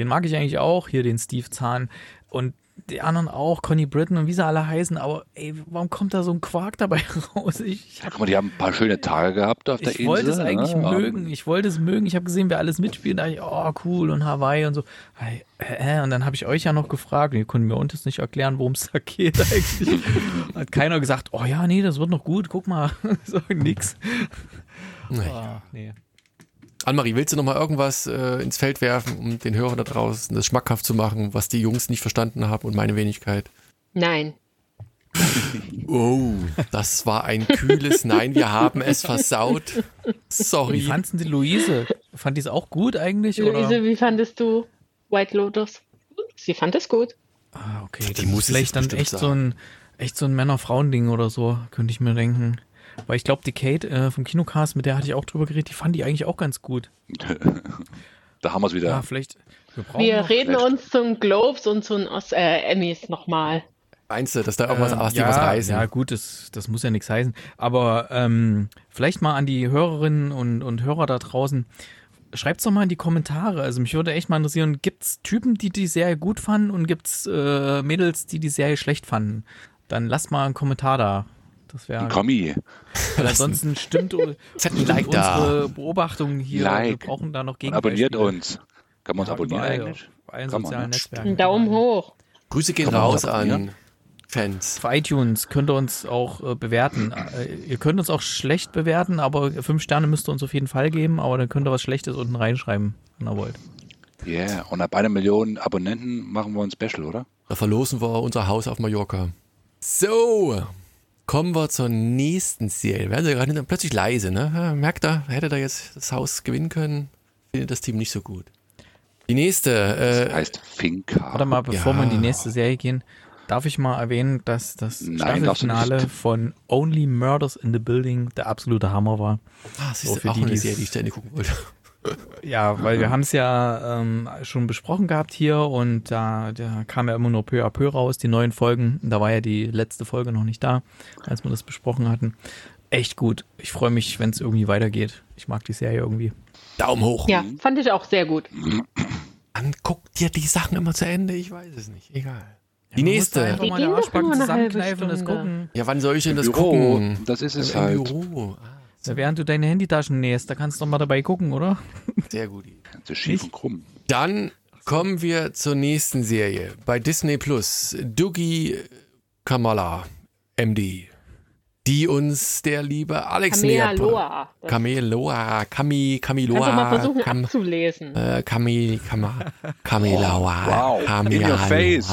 den mag ich eigentlich auch, hier den Steve Zahn. Und die anderen auch, Conny Britton und wie sie alle heißen, aber ey, warum kommt da so ein Quark dabei raus? Ich,
ja, guck mal, die haben ein paar schöne Tage gehabt auf der
ich Insel. Ich wollte es eigentlich ja. mögen, ich wollte es mögen. Ich habe gesehen, wer alles mitspielt, da dachte ich, oh cool und Hawaii und so. Und dann habe ich euch ja noch gefragt, und ihr konntet mir uns nicht erklären, worum es da geht eigentlich. Hat keiner gesagt, oh ja, nee, das wird noch gut, guck mal, so nix.
Nee. Oh, nee. Annemarie, willst du noch mal irgendwas äh, ins Feld werfen, um den Hörern da draußen das schmackhaft zu machen, was die Jungs nicht verstanden haben und meine Wenigkeit?
Nein.
oh, das war ein kühles Nein. Wir haben es versaut. Sorry.
Wie fandest du Luise? Fand die es auch gut eigentlich?
Luise,
oder?
wie fandest du White Lotus? Sie fand es gut.
Ah, okay. Die muss vielleicht dann echt so ein, echt so ein Männer-Frauen-Ding oder so, könnte ich mir denken. Weil ich glaube, die Kate äh, vom Kinocast, mit der hatte ich auch drüber geredet, die fand die eigentlich auch ganz gut.
da haben wir es wieder.
Ja, vielleicht.
Wir, wir reden vielleicht. uns zum Globes und zu den äh, Emmys nochmal.
Meinst du, dass da irgendwas, äh, ja, was reißen?
Ja, gut, das, das muss ja nichts heißen. Aber ähm, vielleicht mal an die Hörerinnen und, und Hörer da draußen. Schreibt's doch mal in die Kommentare. Also mich würde echt mal interessieren, gibt's Typen, die die Serie gut fanden und gibt's äh, Mädels, die die Serie schlecht fanden? Dann lasst mal einen Kommentar da. Das wäre.
Kommi.
Weil ansonsten stimmt, stimmt like unsere da. Beobachtung hier. Like. Wir brauchen da noch gegen.
Abonniert uns. Kann man uns ja, abonnieren
überall, eigentlich? Auf allen Kann sozialen man, ne? Netzwerken. Einen
Daumen hoch.
Grüße gehen raus an Fans.
Auf iTunes könnt ihr uns auch äh, bewerten. Äh, ihr könnt uns auch schlecht bewerten, aber fünf Sterne müsst ihr uns auf jeden Fall geben, aber dann könnt ihr was Schlechtes unten reinschreiben, wenn ihr wollt.
Ja, yeah. und ab einer Million Abonnenten machen wir ein Special, oder?
Da verlosen wir unser Haus auf Mallorca. So, Kommen wir zur nächsten Serie. Werden sie gerade plötzlich leise, ne? Merkt er, hätte da jetzt das Haus gewinnen können, findet das Team nicht so gut. Die nächste. Äh,
das heißt Finca.
Warte mal, bevor ja. wir in die nächste Serie gehen, darf ich mal erwähnen, dass das Nein, Staffelfinale von Only Murders in the Building der absolute Hammer war.
Ah, das ist so, für auch die, eine Serie, die ich da gucken wollte.
Ja, weil wir haben es ja ähm, schon besprochen gehabt hier und da, da kam ja immer nur peu à peu raus, die neuen Folgen. Da war ja die letzte Folge noch nicht da, als wir das besprochen hatten. echt gut. Ich freue mich, wenn es irgendwie weitergeht. Ich mag die Serie irgendwie.
Daumen hoch.
Ja, fand ich auch sehr gut.
Dann guck dir die Sachen immer zu Ende. Ich weiß es nicht. Egal. Die
da
nächste.
Einfach
Die
mal
gehen doch nur eine
zusammenkneifen und das
halbe
gucken.
Ja, wann soll ich denn das
Büro,
gucken?
das ist es
Im
halt.
Büro. Ah,
Ja, während du deine Handytaschen nähst, da kannst du doch mal dabei gucken, oder?
sehr gut.
Ist schief und krumm.
Dann kommen wir zur nächsten Serie. Bei Disney Plus. Dougie Kamala, MD. Die uns der liebe Alex näher
Kamea Loa. Das
Kameloa, Kami, Kamiloa.
kannst du mal versuchen
Kam,
abzulesen.
äh, Kami, Kama, Kamilawa.
Wow, in your face.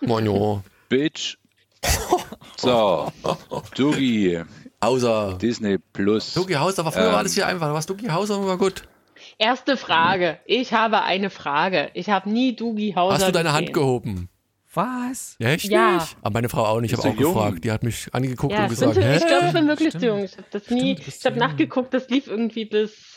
Mono.
Bitch. So, Dugi,
Außer
Disney Plus.
Dougie Hauser war früher
Ähm.
war alles hier einfach. Was Dougie Hauser war gut.
Erste Frage. Ich habe eine Frage. Ich habe nie Dugi Hauser
Hast du deine Hand
gesehen.
gehoben?
Was?
Echt
Ja.
nicht? Aber meine Frau auch nicht. Ich habe auch
jung?
gefragt. Die hat mich angeguckt
Ja,
und
ich
gesagt,
ich
hä?
glaube, ich bin wirklich
Stimmt.
zu jung. Ich habe das nie,
Stimmt,
ich nachgeguckt, das lief irgendwie bis,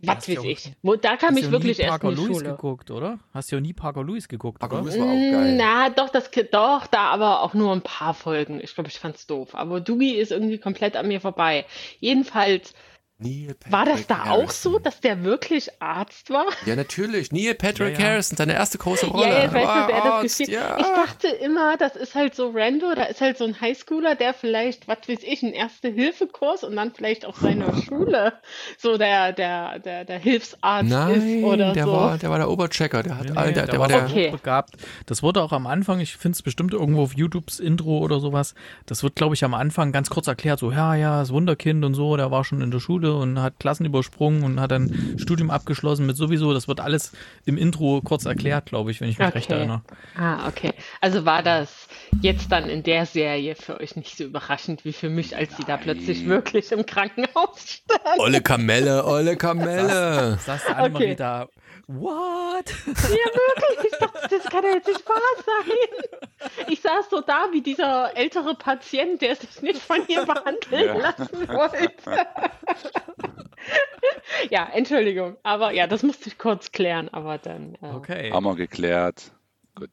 was weiß ich. Wo, da kam
Hast
ich wirklich erst
Parker
in die
Lewis
Schule.
geguckt, oder? Hast du ja nie Parker Lewis geguckt,
Parker
oder?
Lewis war auch geil.
Na, doch, das doch, da aber auch nur ein paar Folgen. Ich glaube, ich fand's doof. Aber Dugi ist irgendwie komplett an mir vorbei. Jedenfalls,
Neil
war das
Patrick
da auch
Harrison.
so, dass der wirklich Arzt war?
Ja, natürlich. Neil Patrick
Ja, ja.
Harrison, seine erste große Rolle.
Ja, ja, ich weiß
War
nicht, wer das gespielt
ja.
Ich dachte immer, das ist halt so Rando, da ist halt so ein Highschooler, der vielleicht, was weiß ich, einen Erste-Hilfe-Kurs und dann vielleicht auf seiner Schule so der, der, der, der Hilfsarzt
Nein,
ist oder
der,
so.
war, der war der Oberchecker. Der, hat,
Nee,
all- der,
der
der war der.
Okay.
begabt. Das wurde auch am Anfang, ich finde es bestimmt irgendwo auf YouTubes Intro oder sowas, das wird, glaube ich, am Anfang ganz kurz erklärt, so, ja, ja, das Wunderkind und so, der war schon in der Schule und hat Klassen übersprungen und hat dann Studium abgeschlossen mit sowieso, das wird alles im Intro kurz erklärt, glaube ich, wenn ich mich recht
Okay.
erinnere.
Ah, okay. Also war das jetzt dann in der Serie für euch nicht so überraschend wie für mich, als sie da plötzlich wirklich im Krankenhaus stand.
Olle Kamelle, olle Kamelle.
Saß der Annemarie
Okay.
da, what?
Ja, wirklich. Ich dachte, das kann ja jetzt nicht wahr sein. Ich saß so da wie dieser ältere Patient, der sich nicht von ihr behandeln
Ja.
lassen wollte. ja, Entschuldigung. Aber ja, das musste ich kurz klären. Aber dann. Äh,
Okay.
Haben wir geklärt. Gut.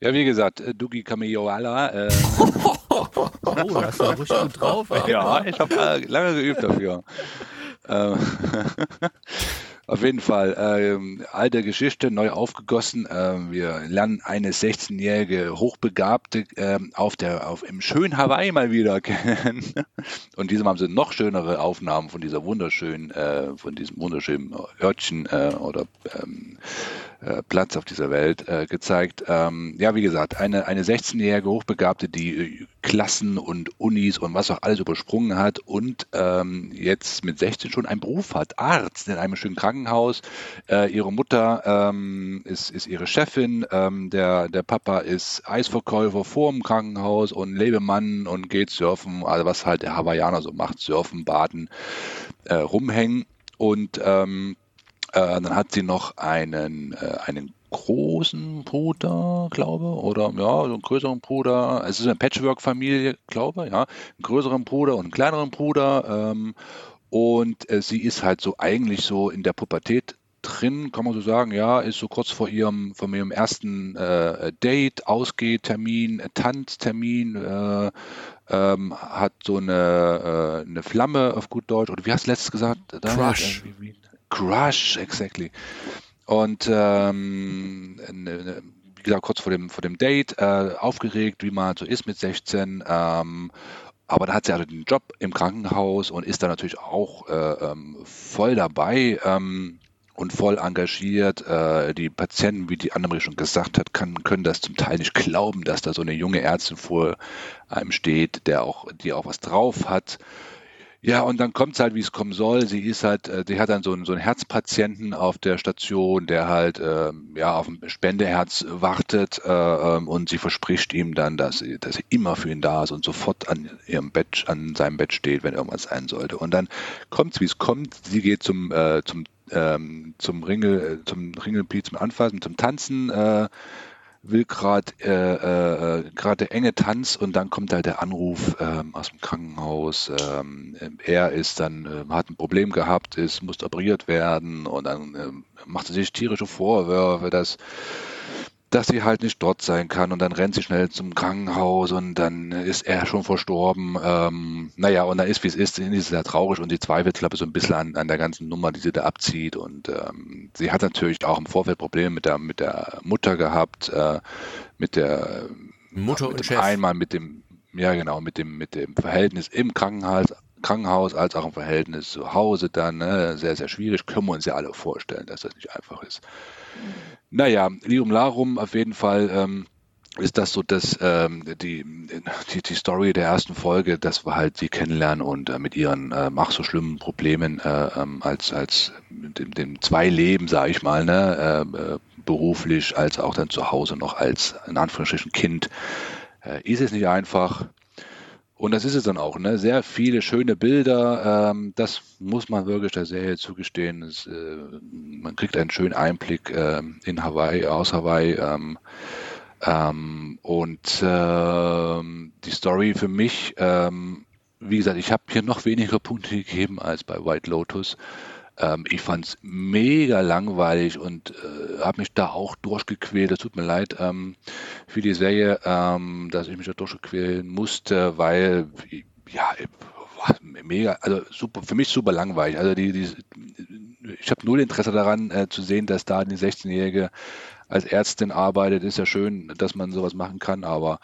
Ja, wie gesagt, äh, Dugi Kameyoala. Äh,
Oh, da hast du ja richtig gut drauf. Ey.
ja, ich habe äh, lange geübt dafür. Auf jeden Fall, ähm, alte Geschichte, neu aufgegossen. Ähm, wir lernen eine 16-jährige Hochbegabte ähm, auf der, auf, im schönen Hawaii mal wieder kennen. Und diesem haben sie noch schönere Aufnahmen von dieser wunderschönen, äh, von diesem wunderschönen Örtchen äh, oder ähm, äh, Platz auf dieser Welt äh, gezeigt. Ähm, ja, wie gesagt, eine, eine 16-jährige Hochbegabte, die äh, Klassen und Unis und was auch alles übersprungen hat und ähm, jetzt mit 16 schon einen Beruf hat, Arzt in einem schönen Krankenhaus. Äh, ihre Mutter ähm, ist, ist ihre Chefin, ähm, der, der Papa ist Eisverkäufer vor dem Krankenhaus und Lebemann und geht surfen, also was halt der Hawaiianer so macht, surfen, baden, äh, rumhängen und ähm, äh, dann hat sie noch einen, äh, einen großen Bruder, glaube oder ja, so einen größeren Bruder. Es ist eine Patchwork-Familie, glaube ja, einen größeren Bruder und einen kleineren Bruder. Ähm, und äh, sie ist halt so eigentlich so in der Pubertät drin, kann man so sagen, ja, ist so kurz vor ihrem, von ihrem ersten äh, Date, Ausgehtermin, äh, Tanztermin, äh, ähm, hat so eine, äh, eine Flamme auf gut Deutsch, oder wie hast du letztes gesagt?
Crush.
Äh, wie- wie- Crush, exactly. Und ähm, ne, ne, wie gesagt, kurz vor dem, vor dem Date, äh, aufgeregt, wie man so ist mit 16. Ähm, aber da hat sie also den Job im Krankenhaus und ist da natürlich auch äh, ähm, voll dabei ähm, und voll engagiert. Äh, die Patienten, wie die Annemarie schon gesagt hat, kann, können das zum Teil nicht glauben, dass da so eine junge Ärztin vor einem steht, der auch, die auch was drauf hat. Ja, und dann kommt es halt, wie es kommen soll. Sie ist halt, äh, die hat dann so einen, so einen Herzpatienten auf der Station, der halt ähm, ja auf ein Spendeherz wartet äh, ähm, und sie verspricht ihm dann, dass sie, dass sie immer für ihn da ist und sofort an ihrem Bett, an seinem Bett steht, wenn irgendwas sein sollte. Und dann kommt es, wie es kommt. Sie geht zum äh, zum ähm, zum Ringel, äh, zum Ringelpiet zum Anfassen, zum Tanzen. Äh, will gerade äh, äh, gerade der enge Tanz und dann kommt halt der Anruf ähm, aus dem Krankenhaus. Ähm, er ist dann äh, hat ein Problem gehabt, ist muss operiert werden und dann ähm, macht er sich tierische Vorwürfe, dass dass sie halt nicht dort sein kann und dann rennt sie schnell zum Krankenhaus und dann ist er schon verstorben. Ähm, naja, und dann ist wie es ist, sie ist sehr traurig und sie zweifelt, glaube ich, so ein bisschen an, an der ganzen Nummer, die sie da abzieht. Und ähm, sie hat natürlich auch im Vorfeld Probleme mit der, mit der Mutter gehabt, äh, mit der
Mutter
mit
und Chef.
einmal mit dem, ja genau, mit dem, mit dem Verhältnis im Krankenhaus, Krankenhaus als auch im Verhältnis zu Hause dann, ne, sehr, sehr schwierig. Können wir uns ja alle vorstellen, dass das nicht einfach ist. Naja, Lirum Larum auf jeden Fall ähm, ist das so, dass ähm, die, die, die Story der ersten Folge, dass wir halt sie kennenlernen und äh, mit ihren äh, ach so schlimmen Problemen äh, ähm, als, als dem, dem zwei Leben, sage ich mal, ne, äh, äh, beruflich als auch dann zu Hause noch als in Anführungsstrichen Kind, äh, ist es nicht einfach. Und das ist es dann auch, ne? Sehr viele schöne Bilder. Ähm, das muss man wirklich der Serie zugestehen. Es, äh, man kriegt einen schönen Einblick ähm, in Hawaii, aus Hawaii. Ähm, ähm, und ähm, die Story für mich, ähm, wie gesagt, ich habe hier noch weniger Punkte gegeben als bei White Lotus. Ähm, ich fand es mega langweilig und äh, habe mich da auch durchgequält. Es tut mir leid ähm, für die Serie, ähm, dass ich mich da durchquälen musste, weil ja, mega, also super, für mich super langweilig. Also die, die ich habe null Interesse daran äh, zu sehen, dass da die 16-Jährige als Ärztin arbeitet. Ist ja schön, dass man sowas machen kann, aber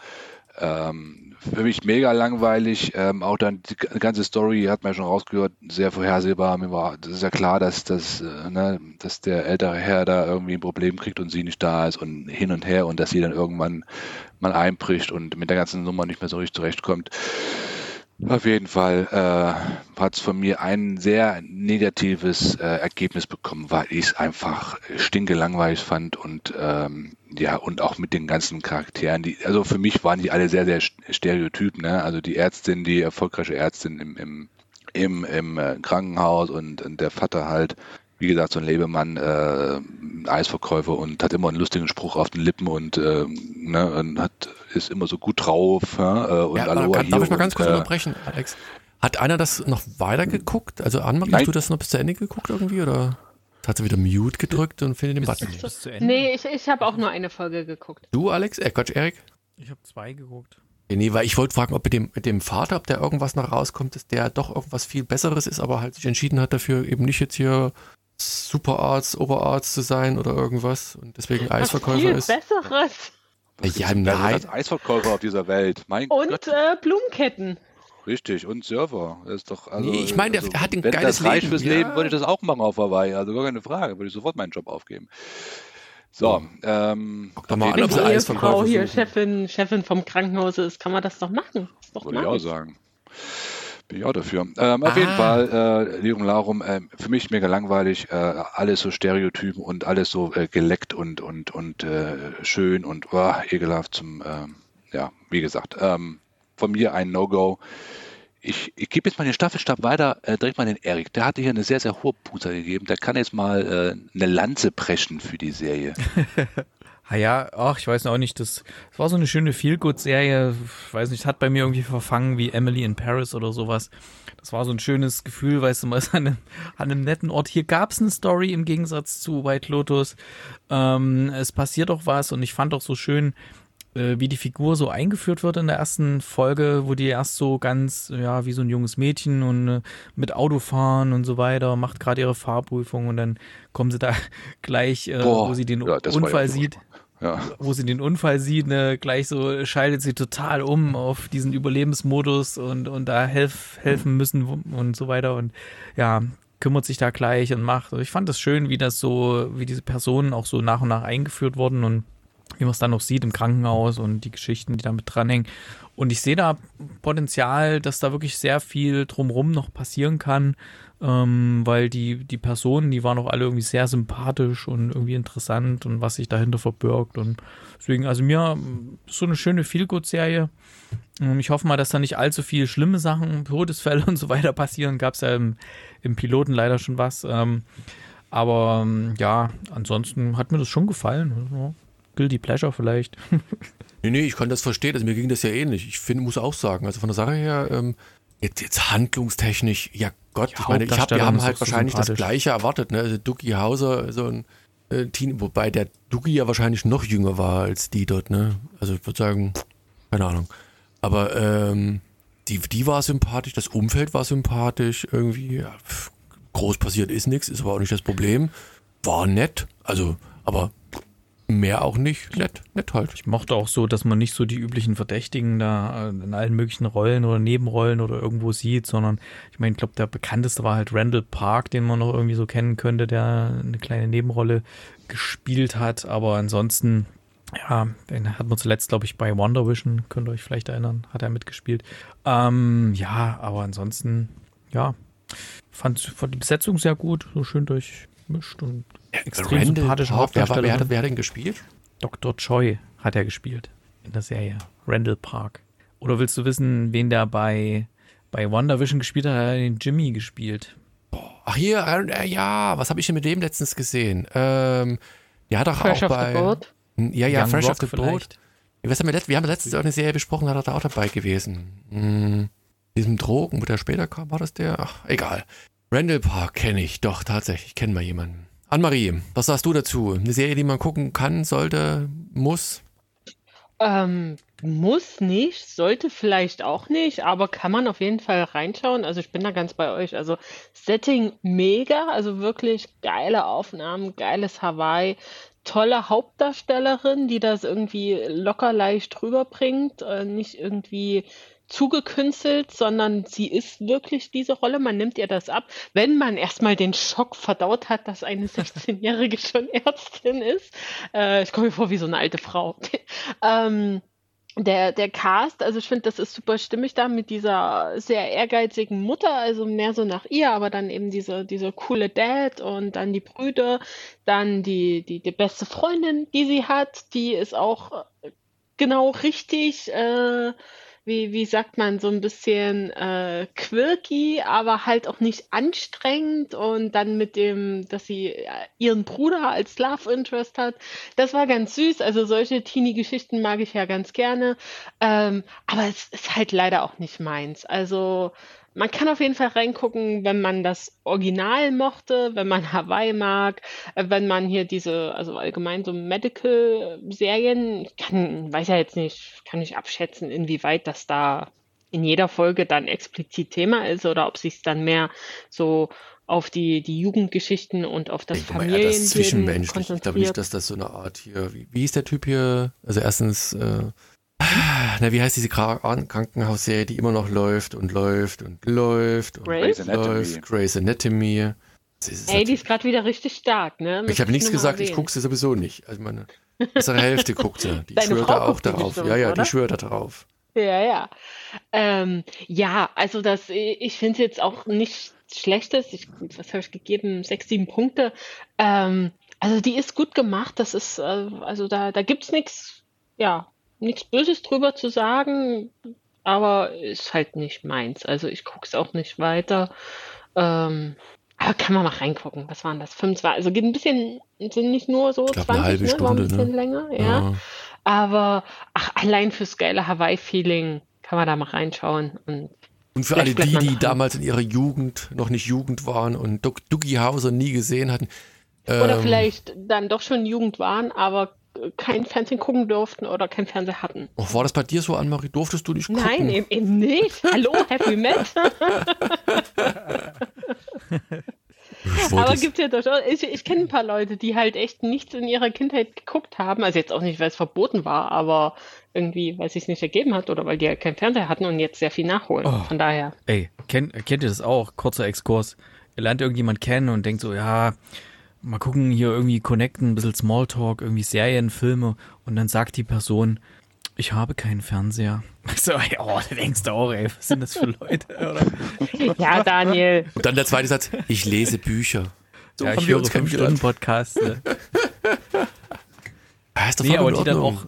ähm, für mich mega langweilig. Ähm, auch dann die ganze Story hat man ja schon rausgehört, sehr vorhersehbar. Mir war, das ist ja klar, dass, dass, äh, ne, dass der ältere Herr da irgendwie ein Problem kriegt und sie nicht da ist und hin und her und dass sie dann irgendwann mal einbricht und mit der ganzen Nummer nicht mehr so richtig zurechtkommt. Auf jeden Fall äh, hat es von mir ein sehr negatives äh, Ergebnis bekommen, weil ich es einfach stinkelangweilig fand und ähm, ja und auch mit den ganzen Charakteren. Die, also für mich waren die alle sehr sehr stereotyp. Ne? Also die Ärztin, die erfolgreiche Ärztin im im im, im äh, Krankenhaus und, und der Vater halt wie gesagt, so ein Lebemann, äh, Eisverkäufer und hat immer einen lustigen Spruch auf den Lippen und, äh, ne, und hat, ist immer so gut drauf. Ja, äh, und
Ja,
Aloha
kann, darf ich mal
hier
ganz
und,
kurz
äh,
unterbrechen, Alex? Hat einer das noch weiter geguckt? Also
Nein.
hast du das noch bis zu Ende geguckt irgendwie? Oder hat sie wieder Mute gedrückt und findet den Button nicht?
Nee, ich, ich habe auch nur eine Folge geguckt.
Du, Alex? Äh, Quatsch, Erik?
Ich habe zwei geguckt.
Ja, Nee, weil ich wollte fragen, ob mit dem, mit dem Vater, ob der irgendwas noch rauskommt, dass der doch irgendwas viel Besseres ist, aber halt sich entschieden hat dafür, eben nicht jetzt hier Superarzt, Oberarzt zu sein oder irgendwas und deswegen
Was
Eisverkäufer
viel
ist.
Besseres.
Ja, nein.
als Eisverkäufer auf dieser Welt? Mein
Und
Gott,
äh, Blumenketten.
richtig. Und Surfer. Das ist doch, also,
Nee, ich meine, der
also,
hat ein
wenn
geiles
das reicht
Leben,
fürs
ja.
Leben, würde ich das auch machen auf Hawaii. Also gar keine Frage. Würde ich sofort meinen Job aufgeben. So, ähm,
Guck doch mal an, ob sie
Wenn
Fall
die
Eisverkäufer
Frau hier. Chefin, Chefin vom Krankenhaus ist, kann man das doch machen. Ist doch
Würde ich auch sagen. Bin ich auch dafür. Ähm, auf
Ah.
jeden Fall, äh, Lirum Larum, äh, für mich mega langweilig, äh, alles so Stereotypen und alles so äh, geleckt und, und, und äh, schön und oh, ekelhaft zum, ähm, ja, wie gesagt, ähm, von mir ein No-Go. Ich, ich gebe jetzt mal den Staffelstab weiter, äh, direkt mal den Erik. Der hatte hier eine sehr, sehr hohe Punktzahl gegeben. Der kann jetzt mal eine Lanze preschen für die Serie.
Ah ja, ach, ich weiß auch nicht, das, das war so eine schöne Feel-Good-Serie, ich weiß nicht, hat bei mir irgendwie verfangen wie Emily in Paris oder sowas. Das war so ein schönes Gefühl, weißt du, man ist an einem, an einem netten Ort. Hier gab's eine Story im Gegensatz zu White Lotus. Ähm, es passiert doch was und ich fand auch so schön, äh, wie die Figur so eingeführt wird in der ersten Folge, wo die erst so ganz, ja, wie so ein junges Mädchen und äh, mit Auto fahren und so weiter, macht gerade ihre Fahrprüfung und dann kommen sie da gleich, äh,
Boah,
wo sie den
ja, ja
Unfall
furchtbar.
sieht
Ja.
wo sie den Unfall sieht, ne, gleich so schaltet sie total um auf diesen Überlebensmodus und, und da helf, helfen müssen und so weiter und ja, kümmert sich da gleich und macht. Also ich fand das schön, wie das so, wie diese Personen auch so nach und nach eingeführt wurden und wie man es dann noch sieht im Krankenhaus und die Geschichten, die damit dranhängen. Und ich sehe da Potenzial, dass da wirklich sehr viel drumrum noch passieren kann, ähm, weil die, die Personen, die waren auch alle irgendwie sehr sympathisch und irgendwie interessant und was sich dahinter verbirgt. Und deswegen, also mir so eine schöne Feelgood-Serie. Ich hoffe mal, dass da nicht allzu viele schlimme Sachen, Todesfälle und so weiter passieren. Gab es ja im, im Piloten leider schon was. Ähm, aber ähm, ja, ansonsten hat mir das schon gefallen. Guilty Pleasure vielleicht.
Nee, nee, ich kann das verstehen. Also mir ging das ja ähnlich. Ich finde, muss auch sagen, also von der Sache her, ähm, jetzt, jetzt handlungstechnisch, ja Gott,
Die
ich meine, ich hab, wir haben halt wahrscheinlich das. Gleiche erwartet, ne? Also Ducky Hauser, so ein äh, Teen, wobei der Dugi ja wahrscheinlich noch jünger war als die dort, ne? Also ich würde sagen, keine Ahnung. Aber ähm, die, die war sympathisch, das Umfeld war sympathisch, irgendwie. Ja, groß passiert ist nichts, ist aber auch nicht das Problem. War nett, also, aber mehr auch nicht. Nett, nett halt.
Ich mochte auch so, dass man nicht so die üblichen Verdächtigen da äh, in allen möglichen Rollen oder Nebenrollen oder irgendwo sieht, sondern ich meine, ich glaube, der bekannteste war halt Randall Park, den man noch irgendwie so kennen könnte, der eine kleine Nebenrolle gespielt hat. Aber ansonsten, ja, den hat man zuletzt, glaube ich, bei Wonder Vision, könnt ihr euch vielleicht erinnern, hat er mitgespielt. Ähm, ja, aber ansonsten, ja, fand, fand die Besetzung sehr gut, so schön durchmischt und extrem
Randall
sympathische
Park, wer, war, wer, hat, wer hat denn gespielt?
Dr. Choi hat er gespielt in der Serie. Randall Park. Oder willst du wissen, wen der bei, bei WandaVision gespielt hat? Hat er den Jimmy gespielt.
Ach hier, äh, ja, was habe ich denn mit dem letztens gesehen? Ähm, der hat doch
Fresh
auch
off
bei.
the boat.
Ja, ja,
Young
Fresh
Rock
off the Boat.
vielleicht.
Was haben wir, wir haben letztens auch eine Serie besprochen, da hat er da auch dabei gewesen. Hm, diesem Drogen, wo der später kam, war das der? Ach, egal. Randall Park kenne ich, doch, tatsächlich, kennen wir jemanden. Anne-Marie, was sagst du dazu? Eine Serie, die man gucken kann, sollte, muss?
Ähm, muss nicht, sollte vielleicht auch nicht, aber kann man auf jeden Fall reinschauen. Also ich bin da ganz bei euch. Also Setting mega, also wirklich geile Aufnahmen, geiles Hawaii, tolle Hauptdarstellerin, die das irgendwie locker leicht rüberbringt, äh, nicht irgendwie zugekünstelt, sondern sie ist wirklich diese Rolle. Man nimmt ihr das ab, wenn man erstmal den Schock verdaut hat, dass eine 16-Jährige schon Ärztin ist. Äh, ich komme mir vor wie so eine alte Frau. ähm, der, der Cast, also ich finde, das ist super stimmig da mit dieser sehr ehrgeizigen Mutter, also mehr so nach ihr, aber dann eben diese, diese coole Dad und dann die Brüder, dann die, die, die beste Freundin, die sie hat, die ist auch äh, genau richtig, äh, wie, wie sagt man, so ein bisschen äh, quirky, aber halt auch nicht anstrengend und dann mit dem, dass sie äh, ihren Bruder als Love Interest hat. Das war ganz süß. Also solche Teenie-Geschichten mag ich ja ganz gerne. Ähm, aber es ist halt leider auch nicht meins. Also man kann auf jeden Fall reingucken, wenn man das Original mochte, wenn man Hawaii mag, äh, wenn man hier diese, also allgemein so Medical-Serien, ich kann, weiß ja jetzt nicht, kann nicht abschätzen, inwieweit das da in jeder Folge dann explizit Thema ist oder ob sich es dann mehr so auf die, die Jugendgeschichten und auf das
Ich
Familienleben
Zwischenmenschliche. Ich glaube nicht, dass das so eine Art hier, wie, wie ist der Typ hier? Also erstens, äh, na, wie heißt diese Kra- Krankenhausserie, die immer noch läuft und läuft und läuft und
Grey's
Anatomy.
läuft? Grey's Anatomy. Das ist
Ey, die ist gerade wieder richtig stark, ne?
ich
Möchte
habe nichts gesagt, ich gucke sie sowieso nicht. Also meine bessere Hälfte guckt sie. Die
Deine
schwört
Frau
da auch darauf. Ja, ja,
oder?
die schwört da drauf.
Ja, ja. Ähm, ja, also das, ich finde es jetzt auch nicht schlechtes. Ich, was habe ich gegeben? Sechs, sieben Punkte. Ähm, also die ist gut gemacht. Das ist, äh, also da, da gibt's nichts, ja, nichts Böses drüber zu sagen, aber ist halt nicht meins. Also ich gucke es auch nicht weiter. Ähm, aber kann man mal reingucken. Was waren das? 25, also geht ein bisschen, sind nicht nur so
Ich glaub,
20,
eine halbe
ne? War ein
Stunde,
bisschen
ne?
länger, ja. Aber ach, allein fürs geile Hawaii-Feeling kann man da mal reinschauen. Und
Und für alle die, die damals in ihrer Jugend noch nicht Jugend waren und Dougie Hauser nie gesehen hatten.
oder
ähm,
vielleicht dann doch schon Jugend waren, aber kein Fernsehen gucken durften oder kein Fernseher hatten.
Oh, war das bei dir so, Annemarie? Durftest du nicht gucken?
Nein, eben, eben nicht. Hallo, Happy Met. Aber
es-
gibt ja durchaus. Ich, ich kenne ein paar Leute, die halt echt nichts in ihrer Kindheit geguckt haben. Also jetzt auch nicht, weil es verboten war, aber irgendwie, weil es sich nicht ergeben hat oder weil die halt keinen Fernseher hatten und jetzt sehr viel nachholen.
Oh.
Von daher.
Ey, kennt, kennt ihr das auch? Kurzer Exkurs. Ihr lernt irgendjemand kennen und denkt so, ja, mal gucken, hier irgendwie connecten, ein bisschen Smalltalk, irgendwie Serien, Filme und dann sagt die Person, ich habe keinen Fernseher. So, ey, oh, da denkst du auch, ey, was sind das für Leute? Oder?
Ja, Daniel.
Und dann der zweite Satz, ich lese Bücher. So
ja, ich höre fünf. Stunden Podcast. Ne?
Ja, ist doch
Nee, aber die dann auch,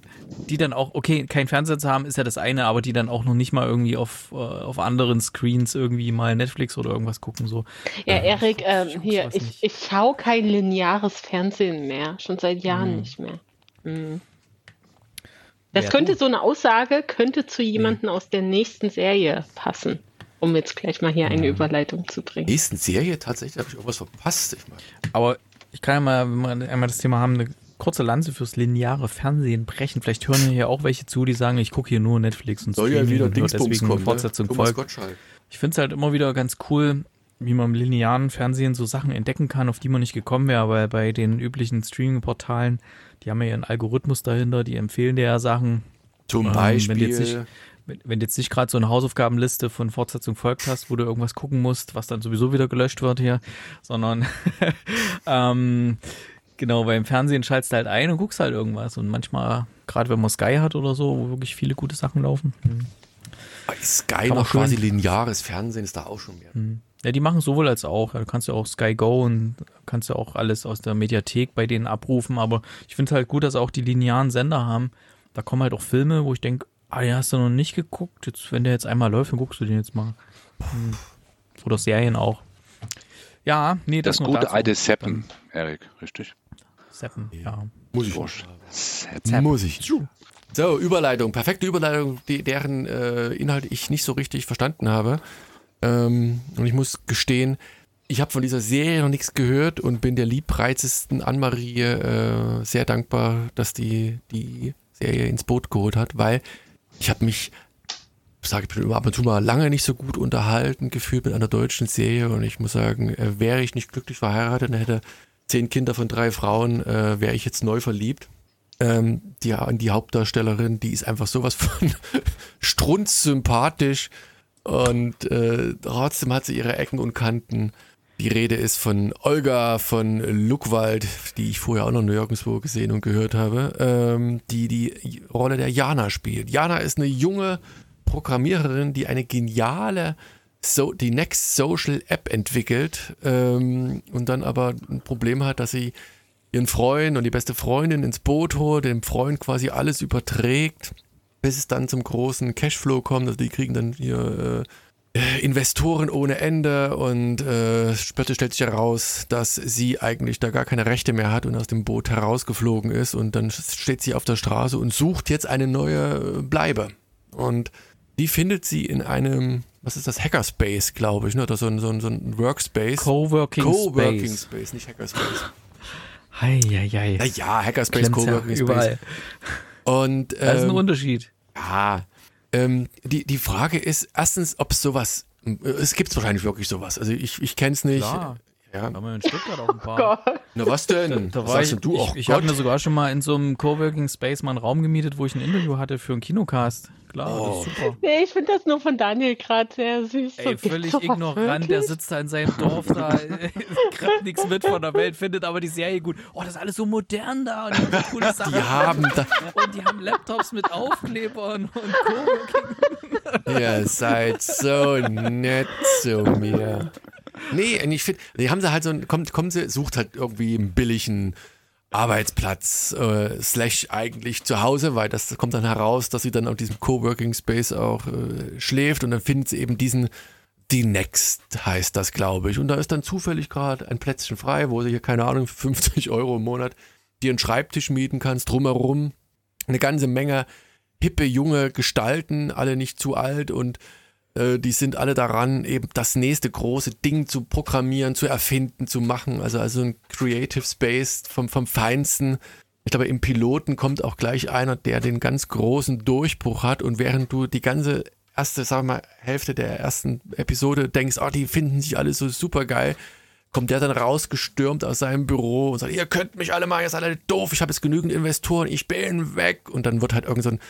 die dann auch, okay, kein Fernseher zu haben, ist ja das eine, aber die dann auch noch nicht mal irgendwie auf, äh, auf anderen Screens irgendwie mal Netflix oder irgendwas gucken, so.
Ja, Erik, ähm,
ich
hier, ich,
nicht.
ich schaue kein lineares Fernsehen mehr. Schon seit Jahren
Hm.
nicht mehr. Mhm. Das
Ja,
könnte
du.
so eine Aussage, könnte zu jemandem aus der nächsten Serie passen. Um jetzt gleich mal hier eine Überleitung zu bringen.
Nächsten Serie tatsächlich habe ich irgendwas verpasst. Ich meine,
Aber Ich kann ja mal, wenn wir einmal das Thema haben, eine kurze Lanze fürs lineare Fernsehen brechen. Vielleicht hören hier auch welche zu, die sagen, ich gucke hier nur Netflix und
Soll ja wieder
und deswegen
kommen,
Fortsetzung
ne? Thomas
folgt. Ich finde es halt immer wieder ganz cool, wie man im linearen Fernsehen so Sachen entdecken kann, auf die man nicht gekommen wäre, weil bei den üblichen Streaming-Portalen, die haben ja ihren Algorithmus dahinter, die empfehlen dir ja Sachen.
Zum
Ähm,
Beispiel.
wenn jetzt nicht- Wenn, wenn du jetzt nicht gerade so eine Hausaufgabenliste von Fortsetzung folgt hast, wo du irgendwas gucken musst, was dann sowieso wieder gelöscht wird hier, sondern ähm, genau, beim Fernsehen schaltest du halt ein und guckst halt irgendwas. Und manchmal, gerade wenn man Sky hat oder so, wo wirklich viele gute Sachen laufen. hm.
Bei Sky noch quasi lineares Fernsehen ist da auch schon mehr.
Hm. Ja, die machen sowohl als auch. Du kannst ja auch Sky Go und kannst ja auch alles aus der Mediathek bei denen abrufen. Aber ich finde halt gut, dass auch die linearen Sender haben. Da kommen halt auch Filme, wo ich denke, ah, den hast du noch nicht geguckt. Jetzt, wenn der jetzt einmal läuft, dann guckst du den jetzt mal. Oder Serien auch. Ja, nee, das,
Das
nur
gute
dazu.
alte Seppen, Erik, richtig?
Seppen, ja.
Muss ich
Seppen.
Muss ich. So, Überleitung. Perfekte Überleitung, die, deren äh, Inhalt ich nicht so richtig verstanden habe. Ähm, und ich muss gestehen, ich habe von dieser Serie noch nichts gehört und bin der liebreizesten Anne-Marie äh, sehr dankbar, dass die die Serie ins Boot geholt hat, weil ich habe mich, sage ich ab und zu mal, lange nicht so gut unterhalten gefühlt mit einer deutschen Serie und ich muss sagen, äh, wäre ich nicht glücklich verheiratet und hätte zehn Kinder von drei Frauen, äh, wäre ich jetzt neu verliebt. Ähm, die, die Hauptdarstellerin, die ist einfach sowas von strunzsympathisch und äh, trotzdem hat sie ihre Ecken und Kanten. Die Rede ist von Olga von Luckwald, die ich vorher auch noch nirgendwo gesehen und gehört habe, ähm, die die Rolle der Jana spielt. Jana ist eine junge Programmiererin, die eine geniale so, die Next Social App entwickelt ähm, und dann aber ein Problem hat, dass sie ihren Freund und die beste Freundin ins Boot holt, dem Freund quasi alles überträgt, bis es dann zum großen Cashflow kommt. Also die kriegen dann hier äh, Investoren ohne Ende und äh, später stellt sich heraus, dass sie eigentlich da gar keine Rechte mehr hat und aus dem Boot herausgeflogen ist und dann steht sie auf der Straße und sucht jetzt eine neue Bleibe. Und die findet sie in einem, was ist das, Hackerspace, glaube ich, ne? Oder so ein, so ein, so ein Workspace.
Coworking,
Coworking
Space.
Space, nicht Hackerspace.
Hei, hei, hei.
Naja, Hackerspace,
Klemmt's ja
Coworking Space.
überall.
Und
Das ist ein
ähm,
Unterschied.
ja, ähm, die, die Frage ist erstens, ob es sowas, es gibt wahrscheinlich wirklich sowas. Also ich, ich kenne es nicht.
Klar.
Ja.
Da haben wir in Stuttgart auch ein paar.
Gott.
Na was denn?
Da
was
war
sagst
ich,
denn du
ich,
auch?
ich habe mir sogar schon mal in so einem Coworking Space mal einen Raum gemietet, wo ich ein Interview hatte für einen Kinocast. Klar,
Oh.
das ist super.
Nee, ich finde das nur von Daniel gerade sehr süß.
Ey, völlig ignorant, der
wirklich?
sitzt da in seinem Dorf da, äh, kriegt nichts mit von der Welt, findet aber die Serie gut. Oh, das ist alles so modern da und die haben so coole Sachen.
die haben da,
und die haben Laptops mit Aufklebern und Coworking.
ihr seid so nett zu mir. Nee, ich finde, die haben sie halt so, ein- kommt, kommen sie, sucht halt irgendwie einen billigen Arbeitsplatz, äh, slash eigentlich zu Hause, weil das kommt dann heraus, dass sie dann auf diesem Coworking Space auch äh, schläft und dann findet sie eben diesen, die Next heißt das, glaube ich. Und da ist dann zufällig gerade ein Plätzchen frei, wo sie hier, keine Ahnung, für 50 Euro im Monat dir einen Schreibtisch mieten kannst, drumherum eine ganze Menge hippe, junge Gestalten, alle nicht zu alt und äh, die sind alle daran, eben das nächste große Ding zu programmieren, zu erfinden, zu machen. Also, also ein Creative Space vom, vom Feinsten. Ich glaube, im Piloten kommt auch gleich einer, der den ganz großen Durchbruch hat und während du die ganze erste, sag mal, Hälfte der ersten Episode denkst, oh, die finden sich alle so super geil, kommt der dann rausgestürmt aus seinem Büro und sagt, ihr könnt mich alle mal, ihr seid alle doof, ich habe jetzt genügend Investoren, ich bin weg. Und dann wird halt irgend so ein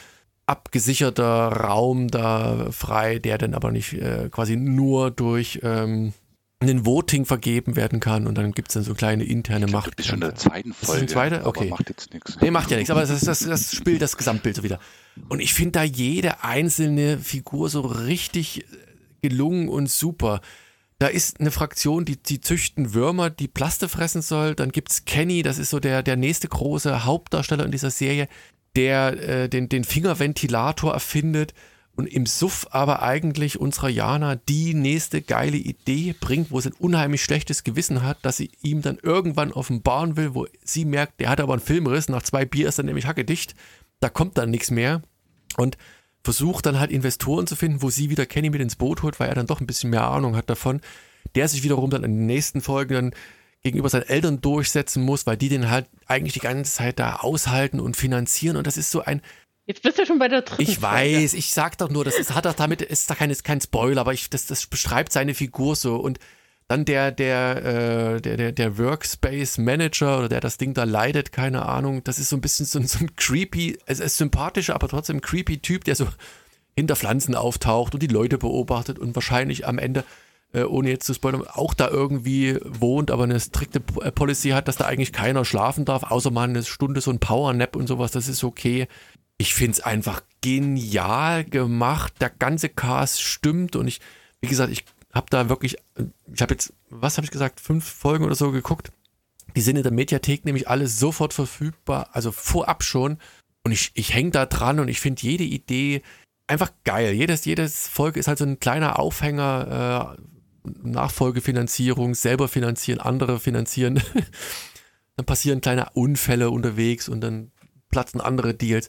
abgesicherter Raum da frei, der dann aber nicht äh, quasi nur durch ähm, einen Voting vergeben werden kann und dann gibt es dann so kleine interne
Du
Macht.
bist schon in der zweiten
das
Folge.
die zweite? Okay.
macht jetzt nichts.
Nee, macht ja nichts, aber das, das, das spielt das Gesamtbild so wieder. Und ich finde da jede einzelne Figur so richtig äh, gelungen und super. Da ist eine Fraktion, die, die züchten Würmer, die Plaste fressen soll. Dann gibt's Kenny, das ist so der, der nächste große Hauptdarsteller in dieser Serie, der äh, den, den Fingerventilator erfindet und im Suff aber eigentlich unserer Jana die nächste geile Idee bringt, wo sie ein unheimlich schlechtes Gewissen hat, dass sie ihm dann irgendwann offenbaren will, wo sie merkt, der hat aber einen Filmriss, nach zwei Bier ist dann nämlich hackedicht, da kommt dann nichts mehr und versucht dann halt Investoren zu finden, wo sie wieder Kenny mit ins Boot holt, weil er dann doch ein bisschen mehr Ahnung hat davon, der sich wiederum dann in den nächsten Folgen dann gegenüber seinen Eltern durchsetzen muss, weil die den halt eigentlich die ganze Zeit da aushalten und finanzieren. Und das ist so ein.
Jetzt bist du schon bei der dritten
Ich weiß, ich sag doch nur, das ist, hat doch damit, ist da kein, kein Spoiler, aber ich, das, das beschreibt seine Figur so. Und dann der, der, äh, der, der, der Workspace Manager oder der das Ding da leitet, keine Ahnung, das ist so ein bisschen so, so ein creepy, es ist sympathischer, aber trotzdem creepy Typ, der so hinter Pflanzen auftaucht und die Leute beobachtet und wahrscheinlich am Ende äh, ohne jetzt zu spoilern, auch da irgendwie wohnt, aber eine strikte äh, Policy hat, dass da eigentlich keiner schlafen darf, außer mal eine Stunde so ein Powernap und sowas, das ist okay. Ich finde es einfach genial gemacht. Der ganze Cast stimmt und ich, wie gesagt, ich habe da wirklich, ich habe jetzt, was habe ich gesagt, fünf Folgen oder so geguckt. Die sind in der Mediathek nämlich alle sofort verfügbar, also vorab schon. Und ich, ich hänge da dran und ich finde jede Idee einfach geil. Jedes, jedes Folge ist halt so ein kleiner Aufhänger, äh, Nachfolgefinanzierung, selber finanzieren, andere finanzieren. dann passieren kleine Unfälle unterwegs und dann platzen andere Deals.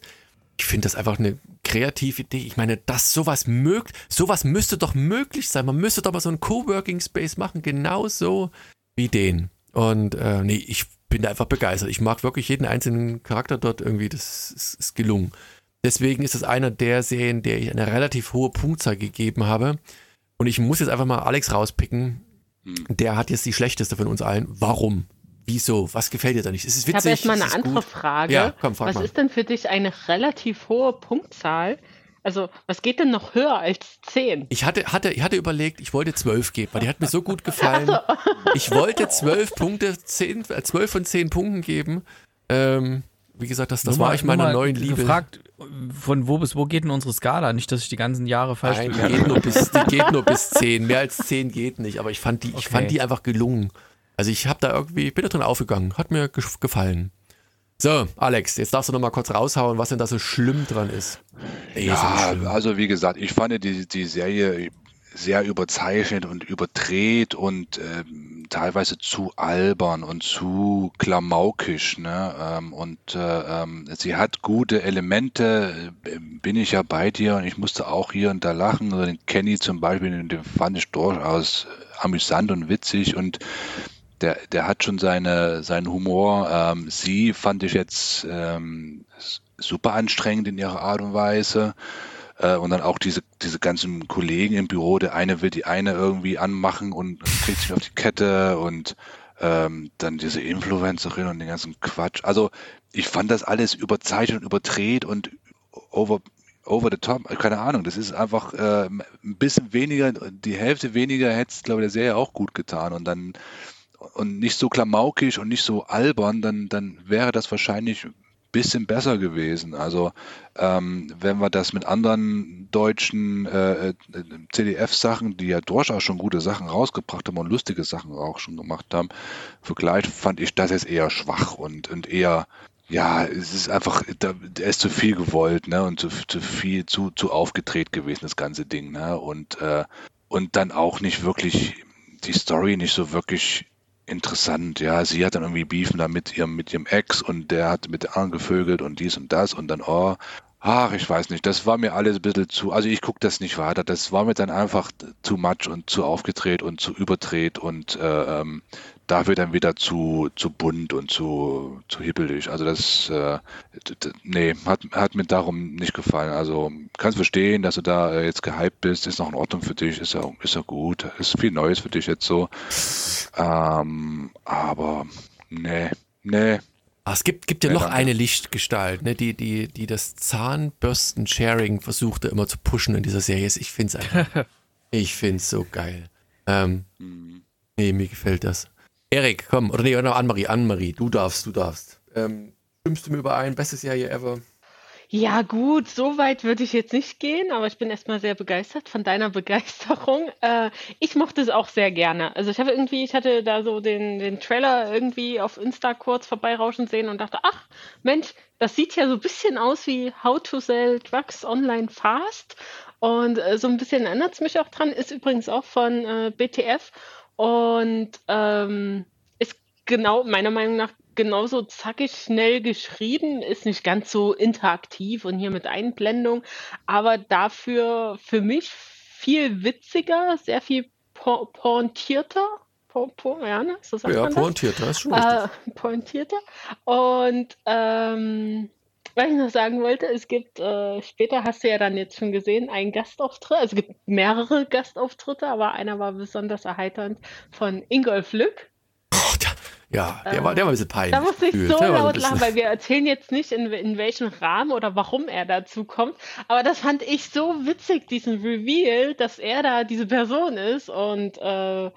Ich finde das einfach eine kreative Idee. Ich meine, dass sowas mögt, sowas müsste doch möglich sein. Man müsste doch mal so einen Coworking Space machen, genauso wie den. Und äh, nee, ich bin da einfach begeistert. Ich mag wirklich jeden einzelnen Charakter dort irgendwie. Das ist, ist gelungen. Deswegen ist es einer der Serien, der ich eine relativ hohe Punktzahl gegeben habe. Und ich muss jetzt einfach mal Alex rauspicken. Hm. Der hat jetzt die schlechteste von uns allen. Warum? Wieso? Was gefällt dir da nicht? Ist es witzig? Ich habe
erstmal eine andere gut? Frage. Ja, komm, frag was mal. ist denn für dich eine relativ hohe Punktzahl? Also, was geht denn noch höher als 10?
Ich hatte, hatte, ich hatte überlegt, ich wollte 12 geben, weil die hat mir so gut gefallen. So. Ich wollte 12 Punkte, 10, 12 äh, von 10 Punkten geben. Ähm, wie gesagt, das, das war ich meiner neuen Liebe.
gefragt, von wo bis wo geht denn unsere Skala? Nicht, dass ich die ganzen Jahre falsch
Nein, die geht, nur bis, die geht nur bis 10. Mehr als 10 geht nicht, aber ich fand die, okay. ich fand die einfach gelungen. Also ich habe da irgendwie, bin da drin aufgegangen. Hat mir gefallen. So, Alex, jetzt darfst du noch mal kurz raushauen, was denn da so schlimm dran ist.
Ey, ja, ist also wie gesagt, ich fand die, die Serie sehr überzeichnet und überdreht und äh, teilweise zu albern und zu klamaukisch. Ne? Ähm, und äh, ähm, sie hat gute Elemente, äh, bin ich ja bei dir und ich musste auch hier und da lachen. Also den Kenny zum Beispiel, den fand ich durchaus amüsant und witzig und der, der hat schon seine, seinen Humor. Ähm, sie fand ich jetzt ähm, super anstrengend in ihrer Art und Weise. Äh, und dann auch diese, diese ganzen Kollegen im Büro, der eine will die eine irgendwie anmachen und, kriegt sich auf die Kette und ähm, dann diese Influencerin und den ganzen Quatsch. Also ich fand das alles überzeichnet und überdreht und over, over the top, keine Ahnung, das ist einfach äh, ein bisschen weniger, die Hälfte weniger hätte es, glaube ich, der Serie auch gut getan und dann und nicht so klamaukisch und nicht so albern, dann, dann wäre das wahrscheinlich bisschen besser gewesen. Also ähm, wenn wir das mit anderen deutschen äh, äh CDF-Sachen, die ja durchaus schon gute Sachen rausgebracht haben und lustige Sachen auch schon gemacht haben, vergleicht, fand ich das jetzt eher schwach und, und eher ja, es ist einfach, da, ist zu viel gewollt, ne, und zu, zu viel, zu, zu aufgedreht gewesen, das ganze Ding, ne, und, äh, und dann auch nicht wirklich, die Story nicht so wirklich interessant. Ja, sie hat dann irgendwie Beefen da mit ihrem, mit ihrem Ex und der hat mit der anderen gevögelt und dies und das und dann, oh, ach, ich weiß nicht, das war mir alles ein bisschen zu, also ich gucke das nicht weiter, das war mir dann einfach zu much und zu aufgedreht und zu überdreht und äh, ähm, dafür dann wieder zu, zu bunt und zu, zu hibbelig. Also das, äh, nee, hat, hat mir darum nicht gefallen. Also kannst verstehen, dass du da äh, jetzt gehypt bist, ist noch in Ordnung für dich, ist ja, ist ja gut, ist viel Neues für dich jetzt so. Ähm, aber nee, nee.
Ah, es gibt, gibt ja nee, noch danke. eine Lichtgestalt, ne, die, die, die das Zahnbürsten-Sharing versuchte immer zu pushen in dieser Serie. Ich finde es einfach, ich finde es so geil. Ähm, mhm. Nee, mir gefällt das. Erik, komm, oder nee, oder Annemarie, Annemarie, du darfst, du darfst. Ähm, stimmst du mir überein? Beste Serie ever?
Ja, gut, so weit würde ich jetzt nicht gehen, aber ich bin erstmal sehr begeistert von deiner Begeisterung. Äh, ich mochte es auch sehr gerne. Also ich habe irgendwie, ich hatte da so den, den Trailer irgendwie auf Insta kurz vorbeirauschen sehen und dachte, ach Mensch, das sieht ja so ein bisschen aus wie How to Sell Drugs Online Fast. Und äh, so ein bisschen erinnert es mich auch dran, ist übrigens auch von äh, BTF und ähm, ist genau, meiner Meinung nach, genauso zackig schnell geschrieben, ist nicht ganz so interaktiv und hier mit Einblendung, aber dafür für mich viel witziger, sehr viel pointierter. Po, po, ja, ne? So sagt
Ja,
man das.
pointierter ist schon richtig.
Äh, pointierter. Und ähm, was ich noch sagen wollte, es gibt, äh, später hast du ja dann jetzt schon gesehen, einen Gastauftritt. Also es gibt mehrere Gastauftritte, aber einer war besonders erheiternd von Ingolf Lück.
Oh, ja, der, war, der war ein bisschen peinlich.
Da musste ich so laut lachen, weil wir erzählen jetzt nicht, in, in welchem Rahmen oder warum er dazu kommt. Aber das fand ich so witzig, diesen Reveal, dass er da diese Person ist. Und äh,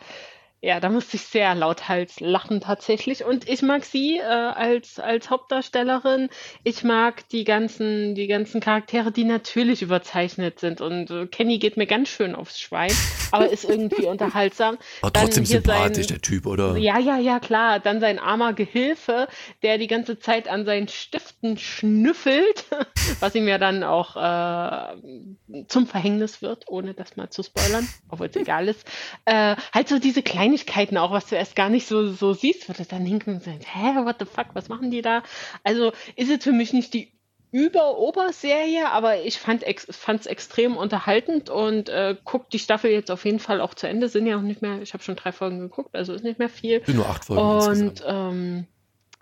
ja, da musste ich sehr lauthals lachen tatsächlich. Und ich mag sie äh, als, als Hauptdarstellerin. Ich mag die ganzen, die ganzen Charaktere, die natürlich überzeichnet sind. Und äh, Kenny geht mir ganz schön aufs Schwein, aber ist irgendwie unterhaltsam.
Aber
Dann
trotzdem sympathisch,
sein-
der Typ, oder?
ja, ja, ja, klar. Dann sein armer Gehilfe, der die ganze Zeit an seinen Stiften schnüffelt, was ihm ja dann auch äh, zum Verhängnis wird, ohne das mal zu spoilern, obwohl es egal ist. Äh, halt so diese Kleinigkeiten auch, was du erst gar nicht so, so siehst, wo du dann hinken und sagst, hä, what the fuck, was machen die da? Also ist es für mich nicht die über-Oberserie, aber ich fand es ex extrem unterhaltend und äh, guck die Staffel jetzt auf jeden Fall auch zu Ende. Sind ja auch nicht mehr, ich habe schon drei Folgen geguckt, also ist nicht mehr viel.
Sind nur acht Folgen.
Und ähm,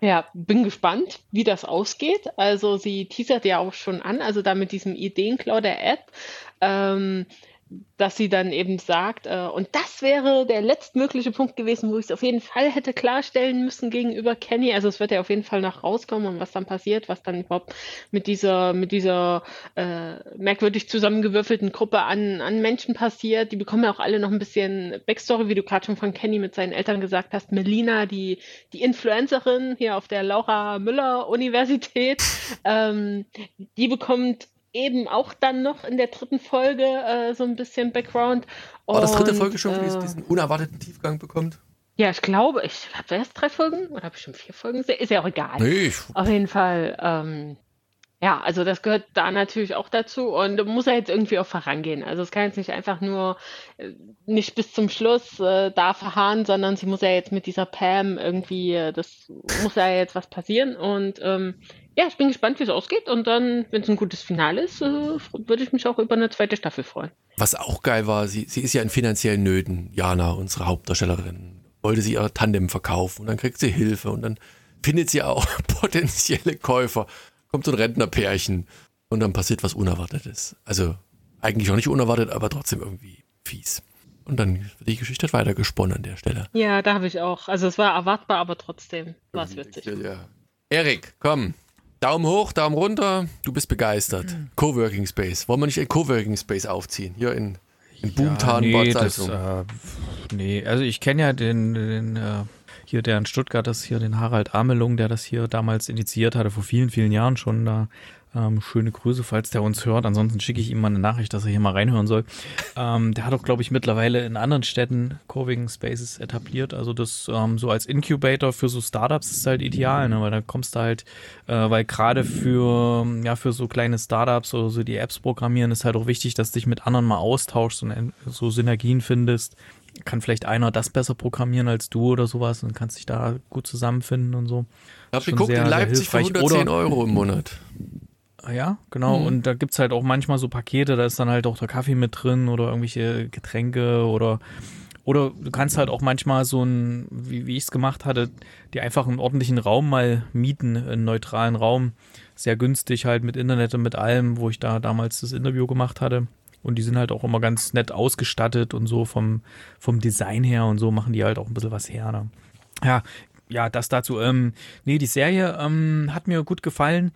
ja, bin gespannt, wie das ausgeht. Also sie teasert ja auch schon an, also da mit diesem Ideenklau der App. Ähm, dass sie dann eben sagt, äh, und das wäre der letztmögliche Punkt gewesen, wo ich es auf jeden Fall hätte klarstellen müssen gegenüber Kenny. Also es wird ja auf jeden Fall noch rauskommen und was dann passiert, was dann überhaupt mit dieser, mit dieser äh, merkwürdig zusammengewürfelten Gruppe an, an Menschen passiert. Die bekommen ja auch alle noch ein bisschen Backstory, wie du gerade schon von Kenny mit seinen Eltern gesagt hast. Melina, die, die Influencerin hier auf der Laura Müller Universität, ähm, die bekommt eben auch dann noch in der dritten Folge äh, so ein bisschen Background.
War das dritte Folge schon, wo
äh,
diesen unerwarteten Tiefgang bekommt?
Ja, ich glaube, ich habe erst drei Folgen oder habe ich schon vier Folgen? Ist ja auch egal.
Nee, ich,
Auf jeden Fall, ähm, ja, also das gehört da natürlich auch dazu und muss ja jetzt irgendwie auch vorangehen. Also es kann jetzt nicht einfach nur äh, nicht bis zum Schluss äh, da verharren, sondern sie muss ja jetzt mit dieser Pam irgendwie, äh, das muss ja jetzt was passieren und ähm, ja, ich bin gespannt, wie es ausgeht und dann, wenn es ein gutes Finale ist, äh, würde ich mich auch über eine zweite Staffel freuen.
was auch geil war, sie, sie ist ja in finanziellen Nöten, Jana, unsere Hauptdarstellerin. Wollte sie ihr Tandem verkaufen und dann kriegt sie Hilfe und dann findet sie auch potenzielle Käufer. Kommt so ein Rentnerpärchen und dann passiert was Unerwartetes. Also eigentlich auch nicht unerwartet, aber trotzdem irgendwie fies. Und dann wird die Geschichte hat weitergesponnen an der Stelle.
Ja, da habe ich auch. Also es war erwartbar, aber trotzdem war es witzig.
Ja. Erik, komm. Daumen hoch, Daumen runter. Du bist begeistert. Coworking Space. Wollen wir nicht ein Coworking Space aufziehen? Hier in, in Boomtown,
ja,
Bad
nee, das, äh, nee, also ich kenne ja den, den äh, hier der in Stuttgart das hier, den Harald Amelung, der das hier damals initiiert hatte, vor vielen, vielen Jahren schon da. Ähm, schöne Grüße, falls der uns hört. Ansonsten schicke ich ihm mal eine Nachricht, dass er hier mal reinhören soll. Ähm, der hat auch, glaube ich, mittlerweile in anderen Städten Coworking Spaces etabliert. Also das ähm, so als Incubator für so Startups ist halt ideal, ne? weil da kommst du halt, äh, weil gerade für, ja, für so kleine Startups oder so die Apps programmieren ist halt auch wichtig, dass du dich mit anderen mal austauschst und en- so Synergien findest. Kann vielleicht einer das besser programmieren als du oder sowas und kannst dich da gut zusammenfinden und so.
Ich habe geguckt,
sehr,
in Leipzig für
hilfreich.
110
Oder-
Euro im Monat.
Ja, genau.
Mhm.
Und da gibt's halt auch manchmal so Pakete, da ist dann halt auch der Kaffee mit drin oder irgendwelche Getränke oder oder du kannst halt auch manchmal so ein, wie, wie ich es gemacht hatte, dir einfach einen ordentlichen Raum mal mieten, einen neutralen Raum. Sehr günstig halt mit Internet und mit allem, wo ich da damals das Interview gemacht hatte. Und die sind halt auch immer ganz nett ausgestattet und so vom, vom Design her und so machen die halt auch ein bisschen was her. Ne? Ja, ja, das dazu. Ähm, nee, die Serie ähm, hat mir gut gefallen.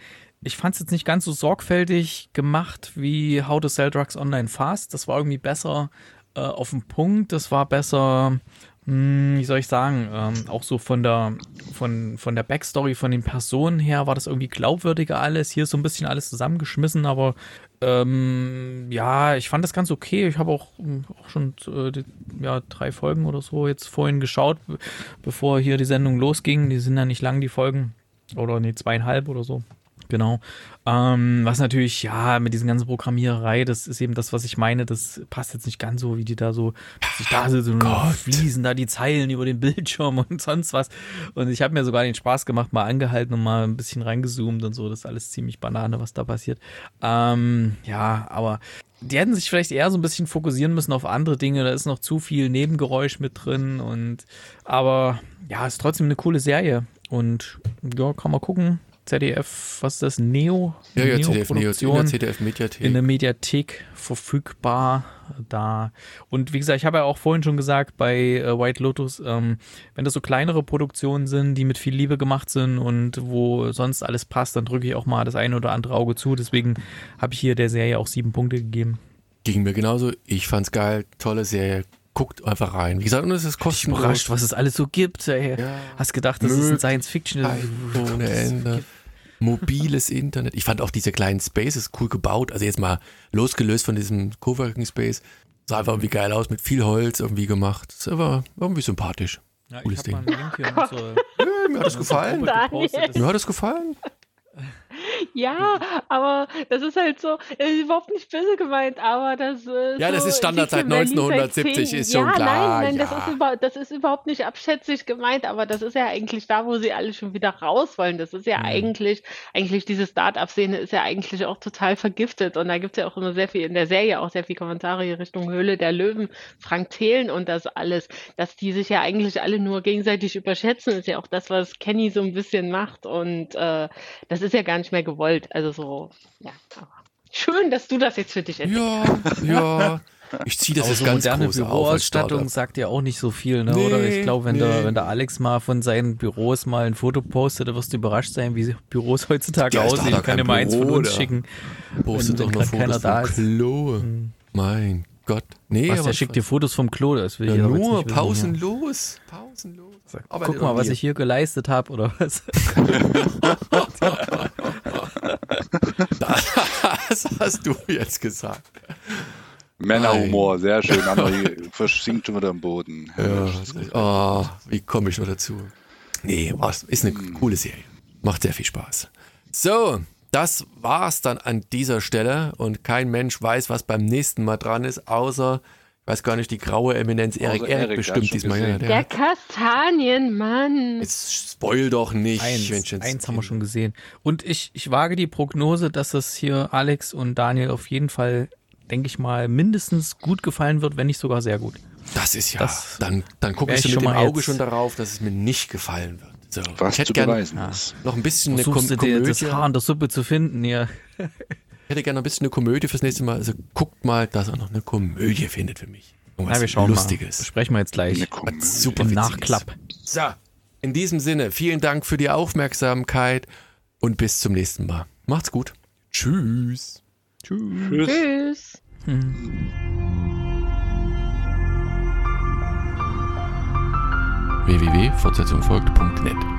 Ich fand es jetzt nicht ganz so sorgfältig gemacht wie How to Sell Drugs Online Fast. Das war irgendwie besser äh, auf den Punkt. Das war besser, hm, wie soll ich sagen, ähm, auch so von der, von, von der Backstory, von den Personen her war das irgendwie glaubwürdiger alles. Hier ist so ein bisschen alles zusammengeschmissen, aber ähm, ja, ich fand das ganz okay. Ich habe auch, ähm, auch schon äh, die, ja, drei Folgen oder so jetzt vorhin geschaut, be- bevor hier die Sendung losging. Die sind ja nicht lang, die Folgen. Oder nee, zweieinhalb oder so. Genau. Ähm, was natürlich, ja, mit diesen ganzen Programmiererei, das ist eben das, was ich meine, das passt jetzt nicht ganz so, wie die da so, sich da so, so fließen da die Zeilen über den Bildschirm und sonst was. Und ich habe mir sogar den Spaß gemacht, mal angehalten und mal ein bisschen reingezoomt und so. Das ist alles ziemlich Banane, was da passiert. Ähm, ja, aber die hätten sich vielleicht eher so ein bisschen fokussieren müssen auf andere Dinge. Da ist noch zu viel Nebengeräusch mit drin und aber ja, ist trotzdem eine coole Serie. Und ja, kann man gucken. ZDF, was ist das? Neo?
Ja, ja,
Neo
ZDF, Neo, in der
Produktion
ZDF Mediathek.
in der Mediathek verfügbar da. Und wie gesagt, ich habe ja auch vorhin schon gesagt, bei äh, White Lotus, ähm, wenn das so kleinere Produktionen sind, die mit viel Liebe gemacht sind und wo sonst alles passt, dann drücke ich auch mal das eine oder andere Auge zu. Deswegen habe ich hier der Serie auch sieben Punkte gegeben.
Ging mir genauso. Ich fand's geil. Tolle Serie. Guckt einfach rein. Wie gesagt, und es ist
Ich
kostenlos.
überrascht, was es alles so gibt. Ey.
Ja.
Hast gedacht, das ist ein Science Fiction.
ohne Ende. Mobiles Internet. Ich fand auch diese kleinen Spaces cool gebaut. Also jetzt mal losgelöst von diesem Coworking Space. Sah einfach irgendwie geil aus, mit viel Holz irgendwie gemacht. Das war irgendwie sympathisch.
Ja,
Cooles Ja, mir hat das gefallen. Mir hat das gefallen.
Ja, aber das ist halt so, äh, überhaupt nicht böse gemeint, aber das äh,
Ja, das
so
ist Standard seit
Silicon Valley
1970,
zehn-
ist schon
ja,
klar,
Nein, nein,
ja.
das, ist über, das ist überhaupt nicht abschätzig gemeint, aber das ist ja eigentlich da, wo sie alle schon wieder raus wollen. Das ist ja
Mhm.
eigentlich, eigentlich diese Start-up-Szene ist ja eigentlich auch total vergiftet und da gibt es ja auch immer sehr viel in der Serie, auch sehr viel Kommentare hier Richtung Höhle der Löwen, Frank Thelen und das alles, dass die sich ja eigentlich alle nur gegenseitig überschätzen, ist ja auch das, was Kenny so ein bisschen macht und äh, das ist ja gar nicht mehr gewollt. Also so, ja, schön, dass du das jetzt für dich entdeckst.
Ja, ja. Ich ziehe das
Aber
jetzt
so
ganz
moderne Büroausstattung sagt ja auch nicht so viel, ne?
Nee,
oder? Ich glaube, wenn,
nee.
der, wenn der Alex mal von seinen Büros mal ein Foto postet, dann wirst du überrascht sein, wie Büros heutzutage
doch
aussehen.
da
Ich kann dir mal eins von uns
da.
schicken.
Postet
wenn
doch noch Fotos
da
vom
ist.
Klo. Mein Gott. Nee,
Was,
aber
der schickt dir Fotos vom Klo, das will
ja,
ich aber jetzt
nur
nicht wissen,
pausenlos. Pausenlos.
ja.
Aber
Guck mal, was ich hier geleistet habe, oder was?
Das hast du jetzt gesagt.
Männerhumor, sehr schön. André versinkt schon wieder im Boden.
Ja. Oh, wie komme ich nur dazu? Nee, was, ist eine coole Serie. Macht sehr viel Spaß. So, das war's dann an dieser Stelle und kein Mensch weiß, was beim nächsten Mal dran ist, außer, weiß gar nicht, die graue Eminenz Erik.
Außer
Erik bestimmt
schon
diesmal. Ja, der,
Der Kastanienmann.
jetzt spoil doch nicht.
Eins, eins haben wir schon gesehen. Und ich, ich wage die Prognose, dass es hier Alex und Daniel auf jeden Fall, denke ich mal, mindestens gut gefallen wird, wenn nicht sogar sehr gut.
Das ist ja,
Das
dann, dann gucke ich so mit
schon
dem
mal
Auge schon darauf, dass es mir nicht gefallen wird. So,
Was
ich hätte
zu
gern
beweisen
Ja.
ist.
noch ein bisschen eine
Versuchst
Kom
du dir das. Haar in der Suppe zu finden hier?
Ich hätte gerne ein bisschen eine Komödie fürs nächste Mal. Also guckt mal, dass er noch eine Komödie findet für mich. Irgendwas
Na, wir schauen
Lustiges.
mal. Besprechen wir jetzt gleich.
Super.
Nachklapp.
So, in diesem Sinne, vielen Dank für die Aufmerksamkeit und bis zum nächsten Mal. Macht's gut. Tschüss.
Tschüss.
Tschüss.
www.fortsetzung folgt.net